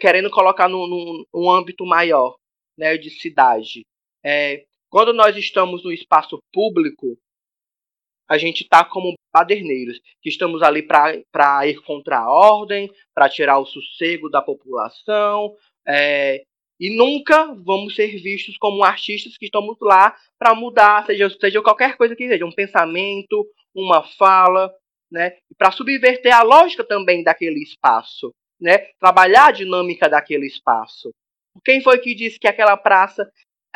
querendo colocar num, num, âmbito maior, né, de cidade. É, quando nós estamos no espaço público, a gente está como paderneiros, que estamos ali para ir contra a ordem, para tirar o sossego da população, é, E nunca vamos ser vistos como artistas que estamos lá para mudar, seja, seja qualquer coisa que seja, um pensamento, uma fala, né? Para subverter a lógica também daquele espaço, né? Trabalhar a dinâmica daquele espaço. Quem foi que disse que aquela praça,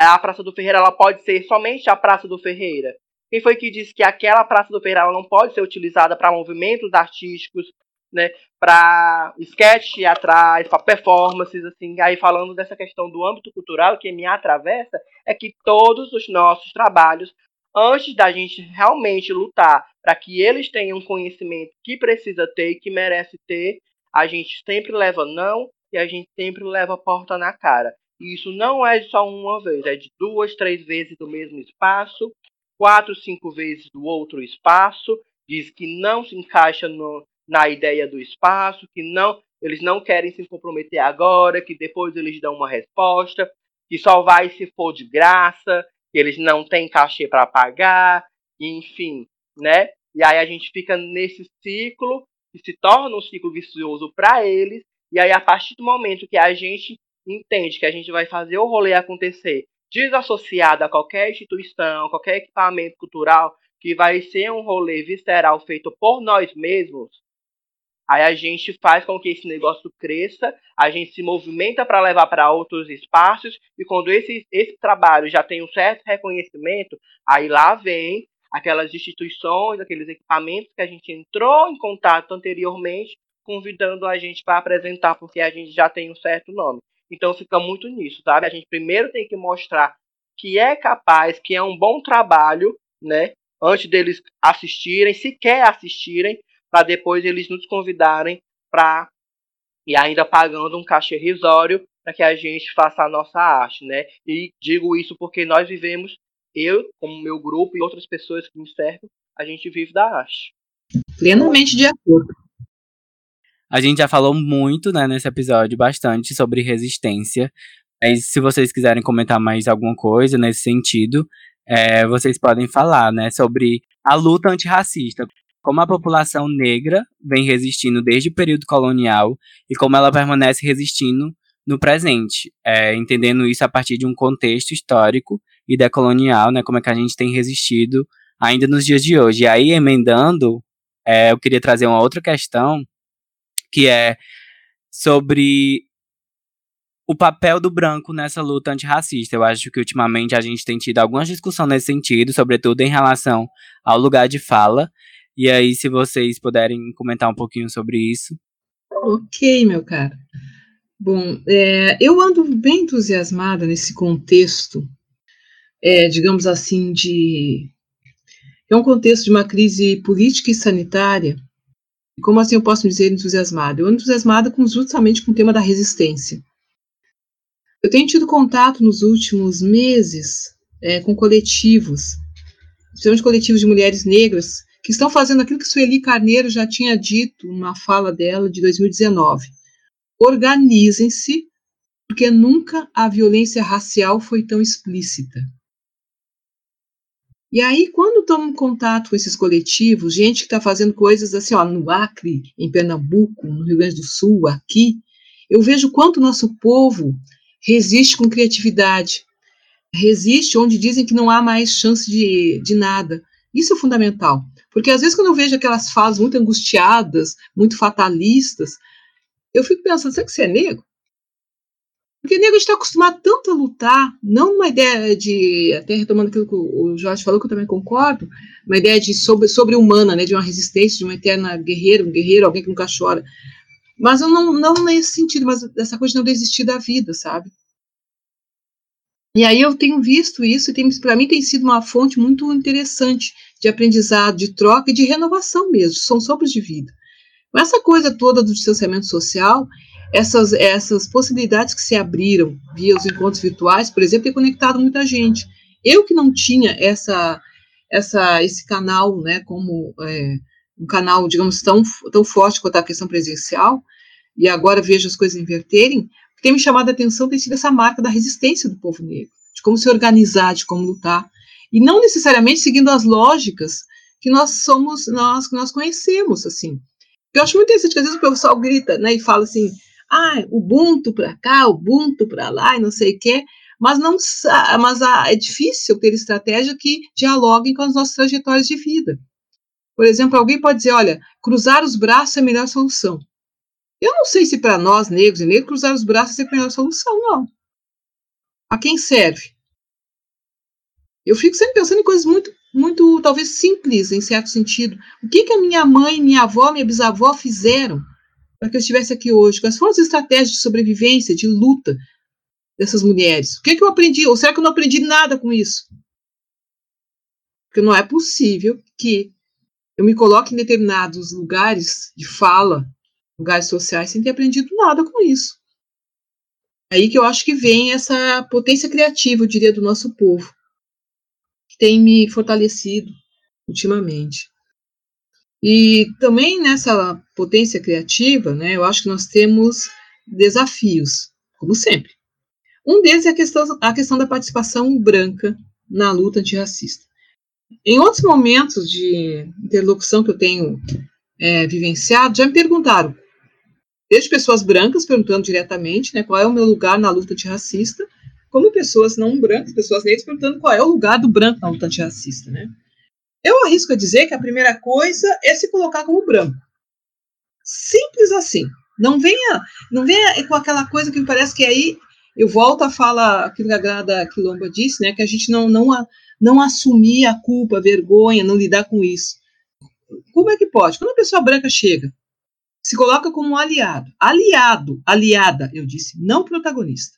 a Praça do Ferreira, ela pode ser somente a Praça do Ferreira? Quem foi que disse que aquela Praça do Ferreira não pode ser utilizada para movimentos artísticos, né, para sketch teatrais, para performances, assim, aí falando dessa questão do âmbito cultural que me atravessa, é que todos os nossos trabalhos, antes da gente realmente lutar para que eles tenham conhecimento que precisa ter e que merece ter, a gente sempre leva não e a gente sempre leva a porta na cara. E isso não é só uma vez, é de duas, três vezes do mesmo espaço, quatro, cinco vezes do outro espaço, diz que não se encaixa no, na ideia do espaço, que não eles não querem se comprometer agora, que depois eles dão uma resposta, que só vai se for de graça, que eles não têm cachê para pagar, enfim, né? E aí a gente fica nesse ciclo que se torna um ciclo vicioso para eles, e aí a partir do momento que a gente entende que a gente vai fazer o rolê acontecer desassociado a qualquer instituição, qualquer equipamento cultural, que vai ser um rolê visceral feito por nós mesmos, aí a gente faz com que esse negócio cresça, a gente se movimenta para levar para outros espaços, e quando esse, esse trabalho já tem um certo reconhecimento, aí lá vem aquelas instituições, aqueles equipamentos que a gente entrou em contato anteriormente, convidando a gente para apresentar, porque a gente já tem um certo nome. Então fica muito nisso, sabe? A gente primeiro tem que mostrar que é capaz, que é um bom trabalho, né? Antes deles assistirem, se quer assistirem, para depois eles nos convidarem para e ainda pagando um cachê risório para que a gente faça a nossa arte, né? E digo isso porque nós vivemos, eu, como meu grupo e outras pessoas que me cercam, a gente vive da arte. Plenamente de acordo. A gente já falou muito, né, nesse episódio, bastante sobre resistência. Mas se vocês quiserem comentar mais alguma coisa nesse sentido, é, vocês podem falar, né, sobre a luta antirracista. Como a população negra vem resistindo desde o período colonial e como ela permanece resistindo no presente, é, entendendo isso a partir de um contexto histórico e decolonial, né, como é que a gente tem resistido ainda nos dias de hoje. E aí, emendando, é, eu queria trazer uma outra questão que é sobre o papel do branco nessa luta antirracista. Eu acho que ultimamente a gente tem tido algumas discussões nesse sentido, sobretudo em relação ao lugar de fala. E aí, se vocês puderem comentar um pouquinho sobre isso. Ok, meu cara. Bom, é, eu ando bem entusiasmada nesse contexto, é, digamos assim, de. É um contexto de uma crise política e sanitária e como assim eu posso dizer entusiasmada? Eu entusiasmada com, justamente com o tema da resistência. Eu tenho tido contato nos últimos meses é, com coletivos, principalmente coletivos de mulheres negras, que estão fazendo aquilo que Sueli Carneiro já tinha dito numa fala dela de 2019. Organizem-se, porque nunca a violência racial foi tão explícita. E aí, quando tomo contato com esses coletivos, gente que está fazendo coisas assim, ó, no Acre, em Pernambuco, no Rio Grande do Sul, aqui, eu vejo quanto o nosso povo resiste com criatividade, resiste onde dizem que não há mais chance de, de nada. Isso é fundamental, porque às vezes quando eu vejo aquelas falas muito angustiadas, muito fatalistas, eu fico pensando, será que você é negro? Porque negro está acostumado tanto a lutar, não uma ideia de, até retomando aquilo que o Jorge falou, que eu também concordo, uma ideia de sobre, sobre-humana, né, de uma resistência, de uma eterna guerreira, um guerreiro, alguém que nunca chora. Mas eu não, não nesse sentido, mas essa coisa de não desistir da vida, sabe? E aí eu tenho visto isso, e para mim tem sido uma fonte muito interessante de aprendizado, de troca e de renovação mesmo, são sopros de vida. Essa coisa toda do distanciamento social, essas, essas possibilidades que se abriram via os encontros virtuais, por exemplo, tem conectado muita gente. Eu que não tinha essa, essa, esse canal, né, como é, um canal, digamos, tão, tão forte quanto a questão presencial, e agora vejo as coisas inverterem, tem me chamado a atenção tem sido essa marca da resistência do povo negro, de como se organizar, de como lutar, e não necessariamente seguindo as lógicas que nós somos, nós que nós conhecemos, assim. Eu acho muito interessante que às vezes o pessoal grita, né, e fala assim, ah, Ubuntu para cá, Ubuntu para lá e não sei o quê, mas não mas é difícil ter estratégia que dialogue com as nossas trajetórias de vida. Por exemplo, alguém pode dizer, olha, cruzar os braços é a melhor solução. Eu não sei se para nós, negros e negros, cruzar os braços é a melhor solução, não. A quem serve? Eu fico sempre pensando em coisas muito, muito, talvez simples, em certo sentido. O que, que a minha mãe, minha avó, minha bisavó fizeram para que eu estivesse aqui hoje? Quais foram as estratégias de sobrevivência, de luta dessas mulheres? O que, que eu aprendi? Ou será que eu não aprendi nada com isso? Porque não é possível que eu me coloque em determinados lugares de fala, lugares sociais, sem ter aprendido nada com isso. Aí que eu acho que vem essa potência criativa, eu diria, do nosso povo, que tem me fortalecido ultimamente. E também nessa potência criativa, né, eu acho que nós temos desafios, como sempre. Um deles é a questão, a questão da participação branca na luta antirracista. Em outros momentos de interlocução que eu tenho é, vivenciado, já me perguntaram, desde pessoas brancas perguntando diretamente né, qual é o meu lugar na luta antirracista, como pessoas não brancas, pessoas negras perguntando qual é o lugar do branco na luta antirracista. Né? Eu arrisco a dizer que a primeira coisa é se colocar como branco. Simples assim. Não venha, não venha com aquela coisa que me parece que aí eu volto a falar aquilo que a Grada Quilomba disse, né, que a gente não, não, não assumir a culpa, a vergonha, não lidar com isso. Como é que pode? Quando a pessoa branca chega, se coloca como um aliado, aliado, aliada, eu disse, não protagonista.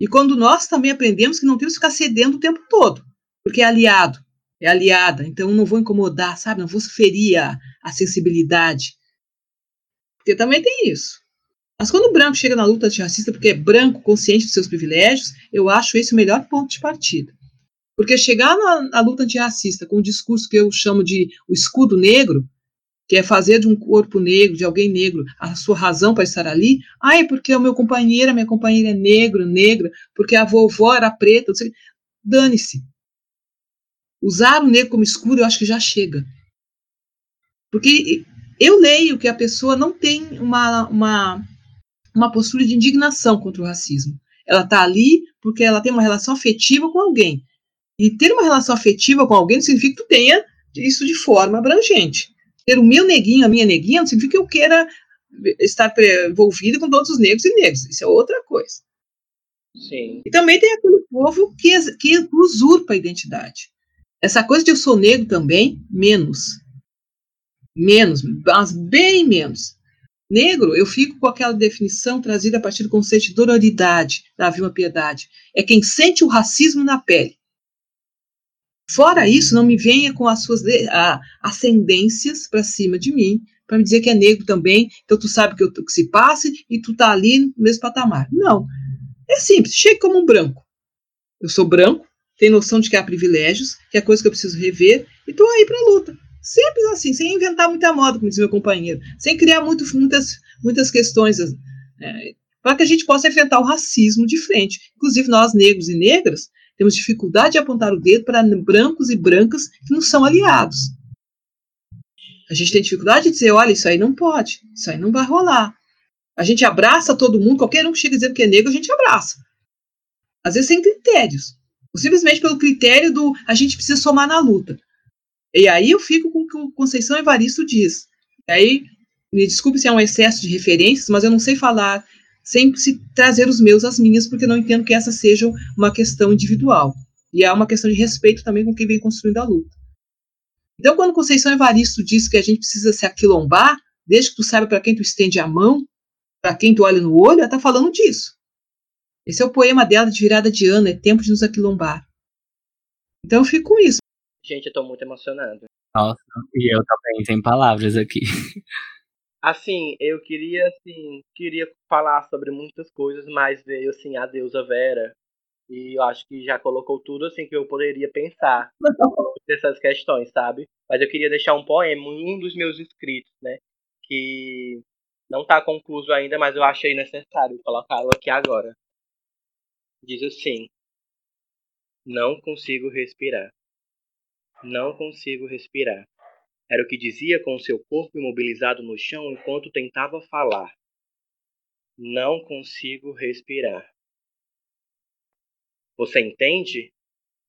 E quando nós também aprendemos que não temos que ficar cedendo o tempo todo, porque é aliado, é aliada, então não vou incomodar, sabe? Não vou ferir a, a sensibilidade. Porque também tem isso. Mas quando o branco chega na luta antirracista porque é branco, consciente dos seus privilégios, eu acho esse o melhor ponto de partida. Porque chegar na, na luta antirracista com o discurso que eu chamo de o escudo negro, que é fazer de um corpo negro, de alguém negro, a sua razão para estar ali, ah, é porque o meu companheiro, a minha companheira é negro, negra, porque a vovó era preta, dane-se. Usar o negro como escudo, eu acho que já chega. Porque eu leio que a pessoa não tem uma, uma, uma postura de indignação contra o racismo. Ela está ali porque ela tem uma relação afetiva com alguém. E ter uma relação afetiva com alguém não significa que tu tenha isso de forma abrangente. Ter o meu neguinho, a minha neguinha, não significa que eu queira estar envolvida com todos os negros e negros. Isso é outra coisa. Sim. E também tem aquele povo que, que usurpa a identidade. Essa coisa de eu sou negro também, menos. Menos, mas bem menos. Negro, eu fico com aquela definição trazida a partir do conceito de dororidade, da Vilma Piedade. É quem sente o racismo na pele. Fora isso, não me venha com as suas ascendências para cima de mim, para me dizer que é negro também, então tu sabe que, eu, que se passe e tu tá ali no mesmo patamar. Não. É simples, chegue como um branco. Eu sou branco, tenho noção de que há privilégios, que é coisa que eu preciso rever, e tô aí para luta. Simples assim, sem inventar muita moda, como diz meu companheiro, sem criar muito, muitas, muitas questões, é, para que a gente possa enfrentar o racismo de frente. Inclusive, nós, negros e negras, temos dificuldade de apontar o dedo para brancos e brancas que não são aliados. A gente tem dificuldade de dizer, olha, isso aí não pode, isso aí não vai rolar. A gente abraça todo mundo, qualquer um que chega dizendo que é negro, a gente abraça. Às vezes sem critérios. Simplesmente pelo critério do a gente precisa somar na luta. E aí eu fico com o que o Conceição Evaristo diz. E aí, me desculpe se é um excesso de referências, mas eu não sei falar sem se trazer os meus às minhas, porque não entendo que essa seja uma questão individual. E há uma questão de respeito também com quem vem construindo a luta. Então, quando Conceição Evaristo diz que a gente precisa se aquilombar, desde que tu saiba para quem tu estende a mão, para quem tu olha no olho, ela está falando disso. Esse é o poema dela de virada de ano, é tempo de nos aquilombar. Então eu fico com isso. Gente, eu tô muito emocionado. Nossa, e eu também, sem palavras aqui. Assim, eu queria, assim, queria falar sobre muitas coisas, mas veio, assim, a deusa Vera. E eu acho que já colocou tudo, assim, que eu poderia pensar dessas questões, sabe? Mas eu queria deixar um poema, um dos meus escritos, né? Que não tá concluído ainda, mas eu achei necessário colocá-lo aqui agora. Diz assim: Não consigo respirar. Não consigo respirar. Era o que dizia com seu corpo imobilizado no chão enquanto tentava falar. Não consigo respirar. Você entende?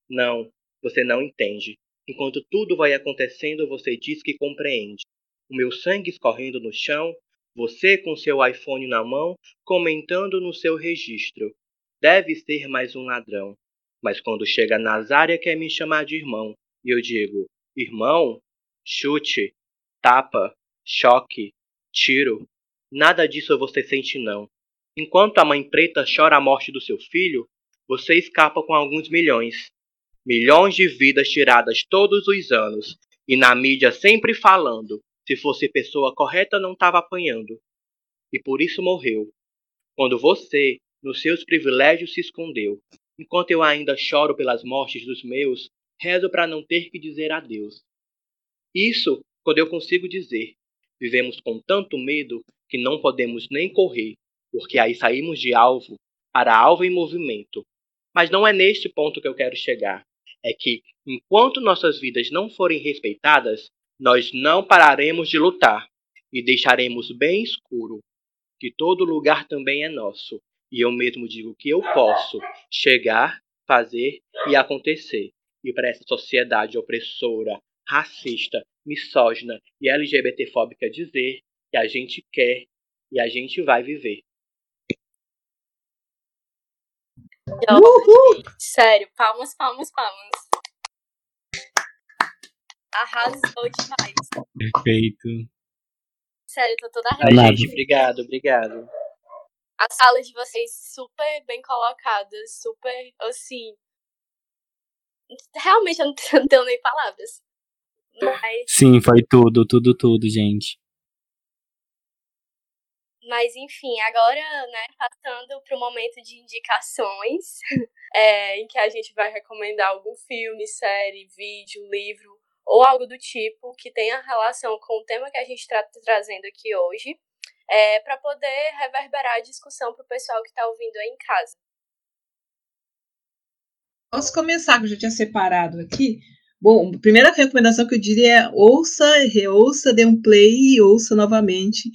Não, você não entende. Enquanto tudo vai acontecendo, você diz que compreende. O meu sangue escorrendo no chão, você com seu iPhone na mão, comentando no seu registro. Deve ser mais um ladrão. Mas quando chega Nazária quer me chamar de irmão. E eu digo: Irmão? Chute, tapa, choque, tiro. Nada disso você sente não. Enquanto a mãe preta chora a morte do seu filho, você escapa com alguns milhões. Milhões de vidas tiradas todos os anos, e na mídia sempre falando, se fosse pessoa correta não estava apanhando. E por isso morreu. Quando você, nos seus privilégios, se escondeu. Enquanto eu ainda choro pelas mortes dos meus, rezo para não ter que dizer adeus. Isso quando eu consigo dizer. Vivemos com tanto medo que não podemos nem correr, porque aí saímos de alvo para alvo em movimento. Mas não é neste ponto que eu quero chegar. É que, enquanto nossas vidas não forem respeitadas, nós não pararemos de lutar e deixaremos bem escuro que todo lugar também é nosso. E eu mesmo digo que eu posso chegar, fazer e acontecer. E para essa sociedade opressora, racista, misógina e LGBTfóbica dizer que a gente quer e a gente vai viver. Uhul! Sério, palmas, palmas, palmas. Arrasou demais. Perfeito. Sério, tô toda arrepiada. gente, obrigado, obrigado. As salas de vocês super bem colocadas, super assim. Realmente eu não tenho, não tenho nem palavras. Mas, Sim, foi tudo, tudo, tudo, gente. mas enfim, agora, né, passando pro momento de indicações, é, em que a gente vai recomendar algum filme, série, vídeo, livro ou algo do tipo que tenha relação com o tema que a gente está trazendo aqui hoje, é, para poder reverberar a discussão pro pessoal que tá ouvindo aí em casa. Posso começar, que eu já tinha separado aqui. Bom, a primeira recomendação que eu diria é ouça, reouça, dê um play e ouça novamente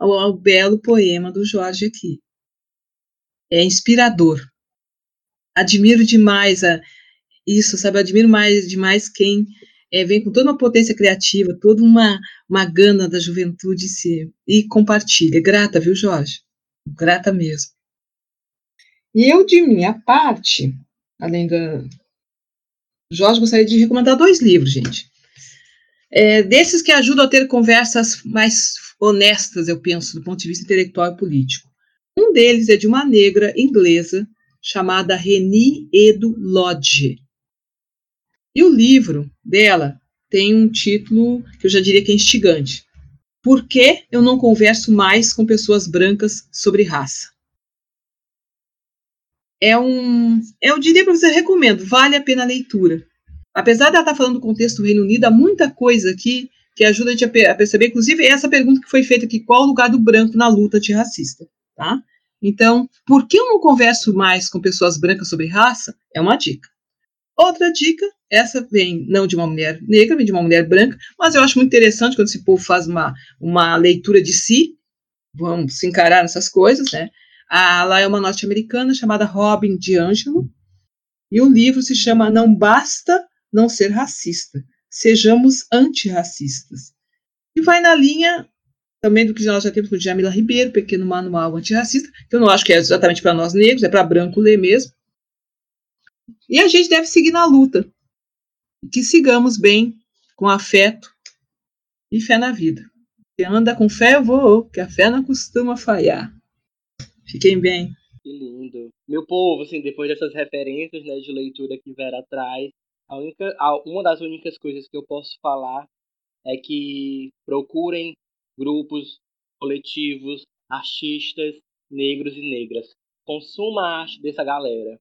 o, o belo poema do Jorge aqui. É inspirador. Admiro demais a, isso, sabe? Admiro mais, demais quem é, vem com toda uma potência criativa, toda uma, uma gana da juventude se, e compartilha. Grata, viu, Jorge? Grata mesmo. E eu, de minha parte, além da. Jorge, gostaria de recomendar dois livros, gente. É, desses que ajudam a ter conversas mais honestas, eu penso, do ponto de vista intelectual e político. Um deles é de uma negra inglesa chamada Reni Edu Lodge. E o livro dela tem um título que eu já diria que é instigante. Por que eu não converso mais com pessoas brancas sobre raça? é um. Eu diria para você, recomendo, vale a pena a leitura. Apesar de ela estar falando do contexto do Reino Unido, há muita coisa aqui que ajuda a gente a perceber, inclusive essa pergunta que foi feita aqui: qual o lugar do branco na luta antirracista? Tá? Então, por que eu não converso mais com pessoas brancas sobre raça? É uma dica. Outra dica, essa vem não de uma mulher negra, vem de uma mulher branca, mas eu acho muito interessante quando esse povo faz uma, uma leitura de si, vamos se encarar nessas coisas, né? Ah, ela é uma norte-americana chamada Robin DiAngelo, e o livro se chama Não Basta Não Ser Racista, Sejamos Antirracistas. E vai na linha também do que nós já temos com Jamila Ribeiro, Pequeno Manual Antirracista, que eu não acho que é exatamente para nós negros, é para branco ler mesmo. E a gente deve seguir na luta. Que sigamos bem, com afeto e fé na vida. Quem anda com fé, vou, que a fé não costuma falhar. Fiquem bem. Que lindo. Meu povo, assim, depois dessas referências né, de leitura que vieram atrás, a única, a- uma das únicas coisas que eu posso falar é que procurem grupos, coletivos, artistas negros e negras. Consuma a arte dessa galera.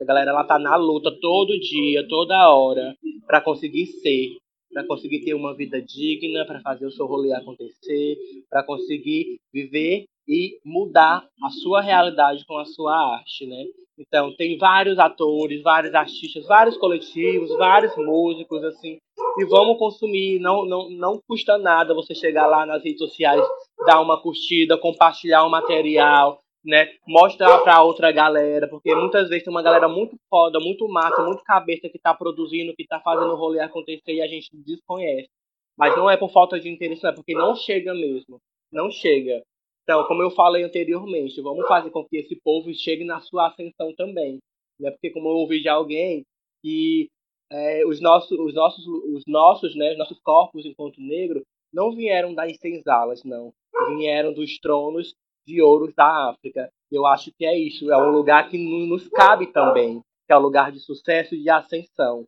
A galera ela tá na luta todo dia, toda hora, para conseguir ser, para conseguir ter uma vida digna, para fazer o seu rolê acontecer, para conseguir viver e mudar a sua realidade com a sua arte, né? Então, tem vários atores, vários artistas, vários coletivos, vários músicos, assim, e vamos consumir. Não, não, não custa nada você chegar lá nas redes sociais, dar uma curtida, compartilhar o material, né? Mostrar para outra galera, porque muitas vezes tem uma galera muito foda, muito massa, muito cabeça que tá produzindo, que tá fazendo o rolê acontecer e a gente desconhece. Mas não é por falta de interesse, não é porque não chega mesmo. Não chega. Então, como eu falei anteriormente, vamos fazer com que esse povo chegue na sua ascensão também. Né? Porque como eu ouvi de alguém que é, os nossos, os nossos, os nossos, né, os nossos corpos enquanto negro não vieram das senzalas, não. Vieram dos tronos de ouros da África. Eu acho que é isso. É um lugar que nos cabe também, que é um lugar de sucesso e de ascensão.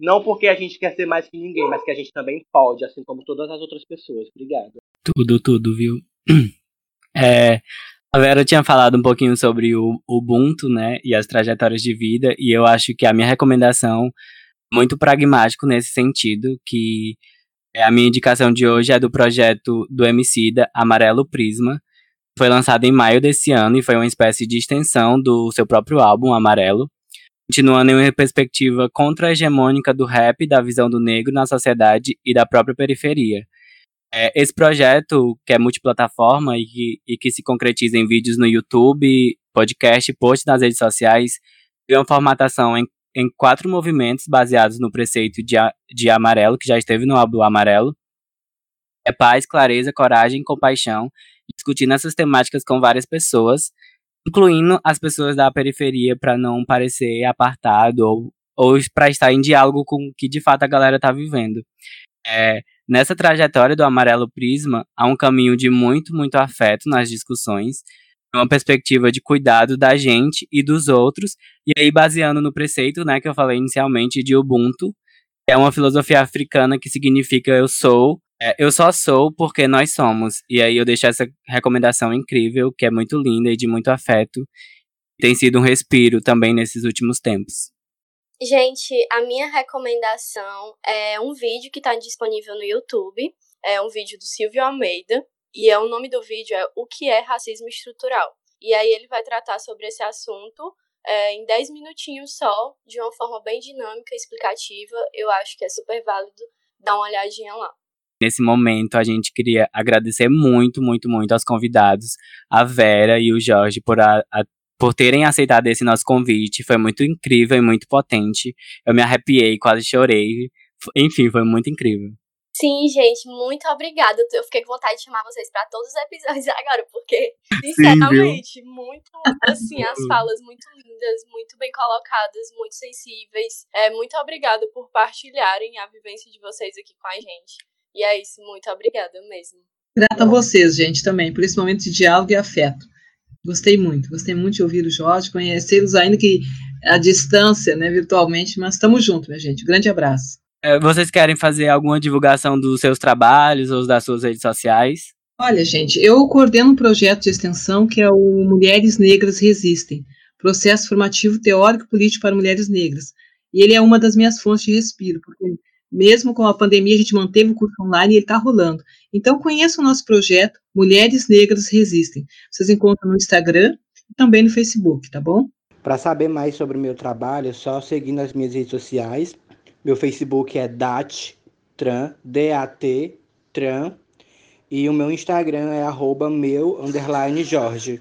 Não porque a gente quer ser mais que ninguém, mas que a gente também pode, assim como todas as outras pessoas. Obrigado. Tudo, tudo, viu? É, a Vera tinha falado um pouquinho sobre o Ubuntu, né, e as trajetórias de vida, e eu acho que a minha recomendação muito pragmático nesse sentido, que a minha indicação de hoje é do projeto do Emicida Amarelo Prisma, foi lançado em maio desse ano e foi uma espécie de extensão do seu próprio álbum Amarelo, continuando em uma perspectiva contra-hegemônica do rap, da visão do negro na sociedade e da própria periferia. É, esse projeto, que é multiplataforma e que, e que se concretiza em vídeos no YouTube, podcast, posts nas redes sociais, tem uma formatação em, em quatro movimentos baseados no preceito de, de amarelo, que já esteve no álbum Amarelo. É paz, clareza, coragem compaixão, discutindo essas temáticas com várias pessoas, incluindo as pessoas da periferia para não parecer apartado ou, ou para estar em diálogo com o que de fato a galera está vivendo. É, nessa trajetória do Amarelo Prisma, há um caminho de muito, muito afeto nas discussões, uma perspectiva de cuidado da gente e dos outros, e aí baseando no preceito, né, que eu falei inicialmente de Ubuntu, que é uma filosofia africana que significa eu sou, é, eu só sou porque nós somos. E aí eu deixo essa recomendação incrível, que é muito linda e de muito afeto. Tem sido um respiro também nesses últimos tempos. Gente, a minha recomendação é um vídeo que está disponível no YouTube. É um vídeo do Silvio Almeida. E é, o nome do vídeo é O que é racismo estrutural. E aí ele vai tratar sobre esse assunto é, em 10 minutinhos só, de uma forma bem dinâmica e explicativa. Eu acho que é super válido dar uma olhadinha lá. Nesse momento, a gente queria agradecer muito, muito, muito aos convidados, a Vera e o Jorge, por a, a por terem aceitado esse nosso convite. Foi muito incrível e muito potente. Eu me arrepiei, quase chorei. Enfim, foi muito incrível. Sim, gente, muito obrigada. Eu fiquei com vontade de chamar vocês para todos os episódios agora, porque, sinceramente, Sim, muito, assim, as falas muito lindas, muito bem colocadas, muito sensíveis. É, muito obrigada por partilharem a vivência de vocês aqui com a gente. E é isso, muito obrigada mesmo. Grata a vocês, gente, também, por esse momento de diálogo e afeto. Gostei muito, gostei muito de ouvir o Jorge, conhecê-los ainda que à distância, né, virtualmente, mas estamos juntos, minha gente. Um grande abraço. É, vocês querem fazer alguma divulgação dos seus trabalhos ou das suas redes sociais? Olha, gente, eu coordeno um projeto de extensão que é o Mulheres Negras Resistem, processo formativo teórico político para mulheres negras. E ele é uma das minhas fontes de respiro, porque mesmo com a pandemia, a gente manteve o curso online e ele está rolando. Então, conheça o nosso projeto Mulheres Negras Resistem. Vocês encontram no Instagram e também no Facebook, tá bom? Para saber mais sobre o meu trabalho, é só seguir nas minhas redes sociais. Meu Facebook é dattran, D-A-T, tran, e o meu Instagram é arroba meu, underline, Jorge.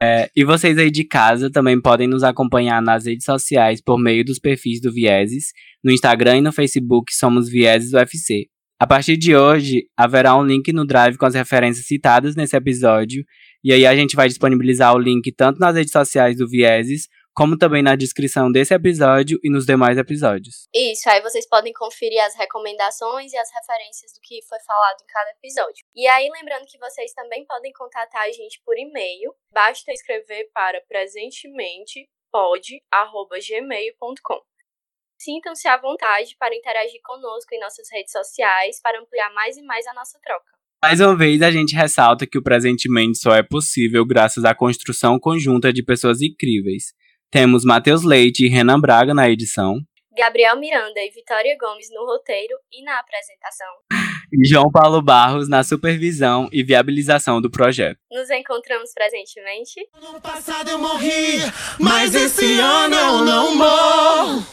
É, e vocês aí de casa também podem nos acompanhar nas redes sociais por meio dos perfis do Vieses. No Instagram e no Facebook somos Vieses UFC. A partir de hoje, haverá um link no Drive com as referências citadas nesse episódio. E aí a gente vai disponibilizar o link tanto nas redes sociais do Vieses como também na descrição desse episódio e nos demais episódios. Isso, aí vocês podem conferir as recomendações e as referências do que foi falado em cada episódio. E aí, lembrando que vocês também podem contatar a gente por e-mail, basta escrever para presentementepod.gmail.com. Sintam-se à vontade para interagir conosco em nossas redes sociais para ampliar mais e mais a nossa troca. Mais uma vez, a gente ressalta que o presentemente só é possível graças à construção conjunta de pessoas incríveis temos Matheus Leite e Renan Braga na edição. Gabriel Miranda e Vitória Gomes no roteiro e na apresentação. E João Paulo Barros na supervisão e viabilização do projeto. Nos encontramos presentemente. No passado eu morri, mas esse ano eu não morro.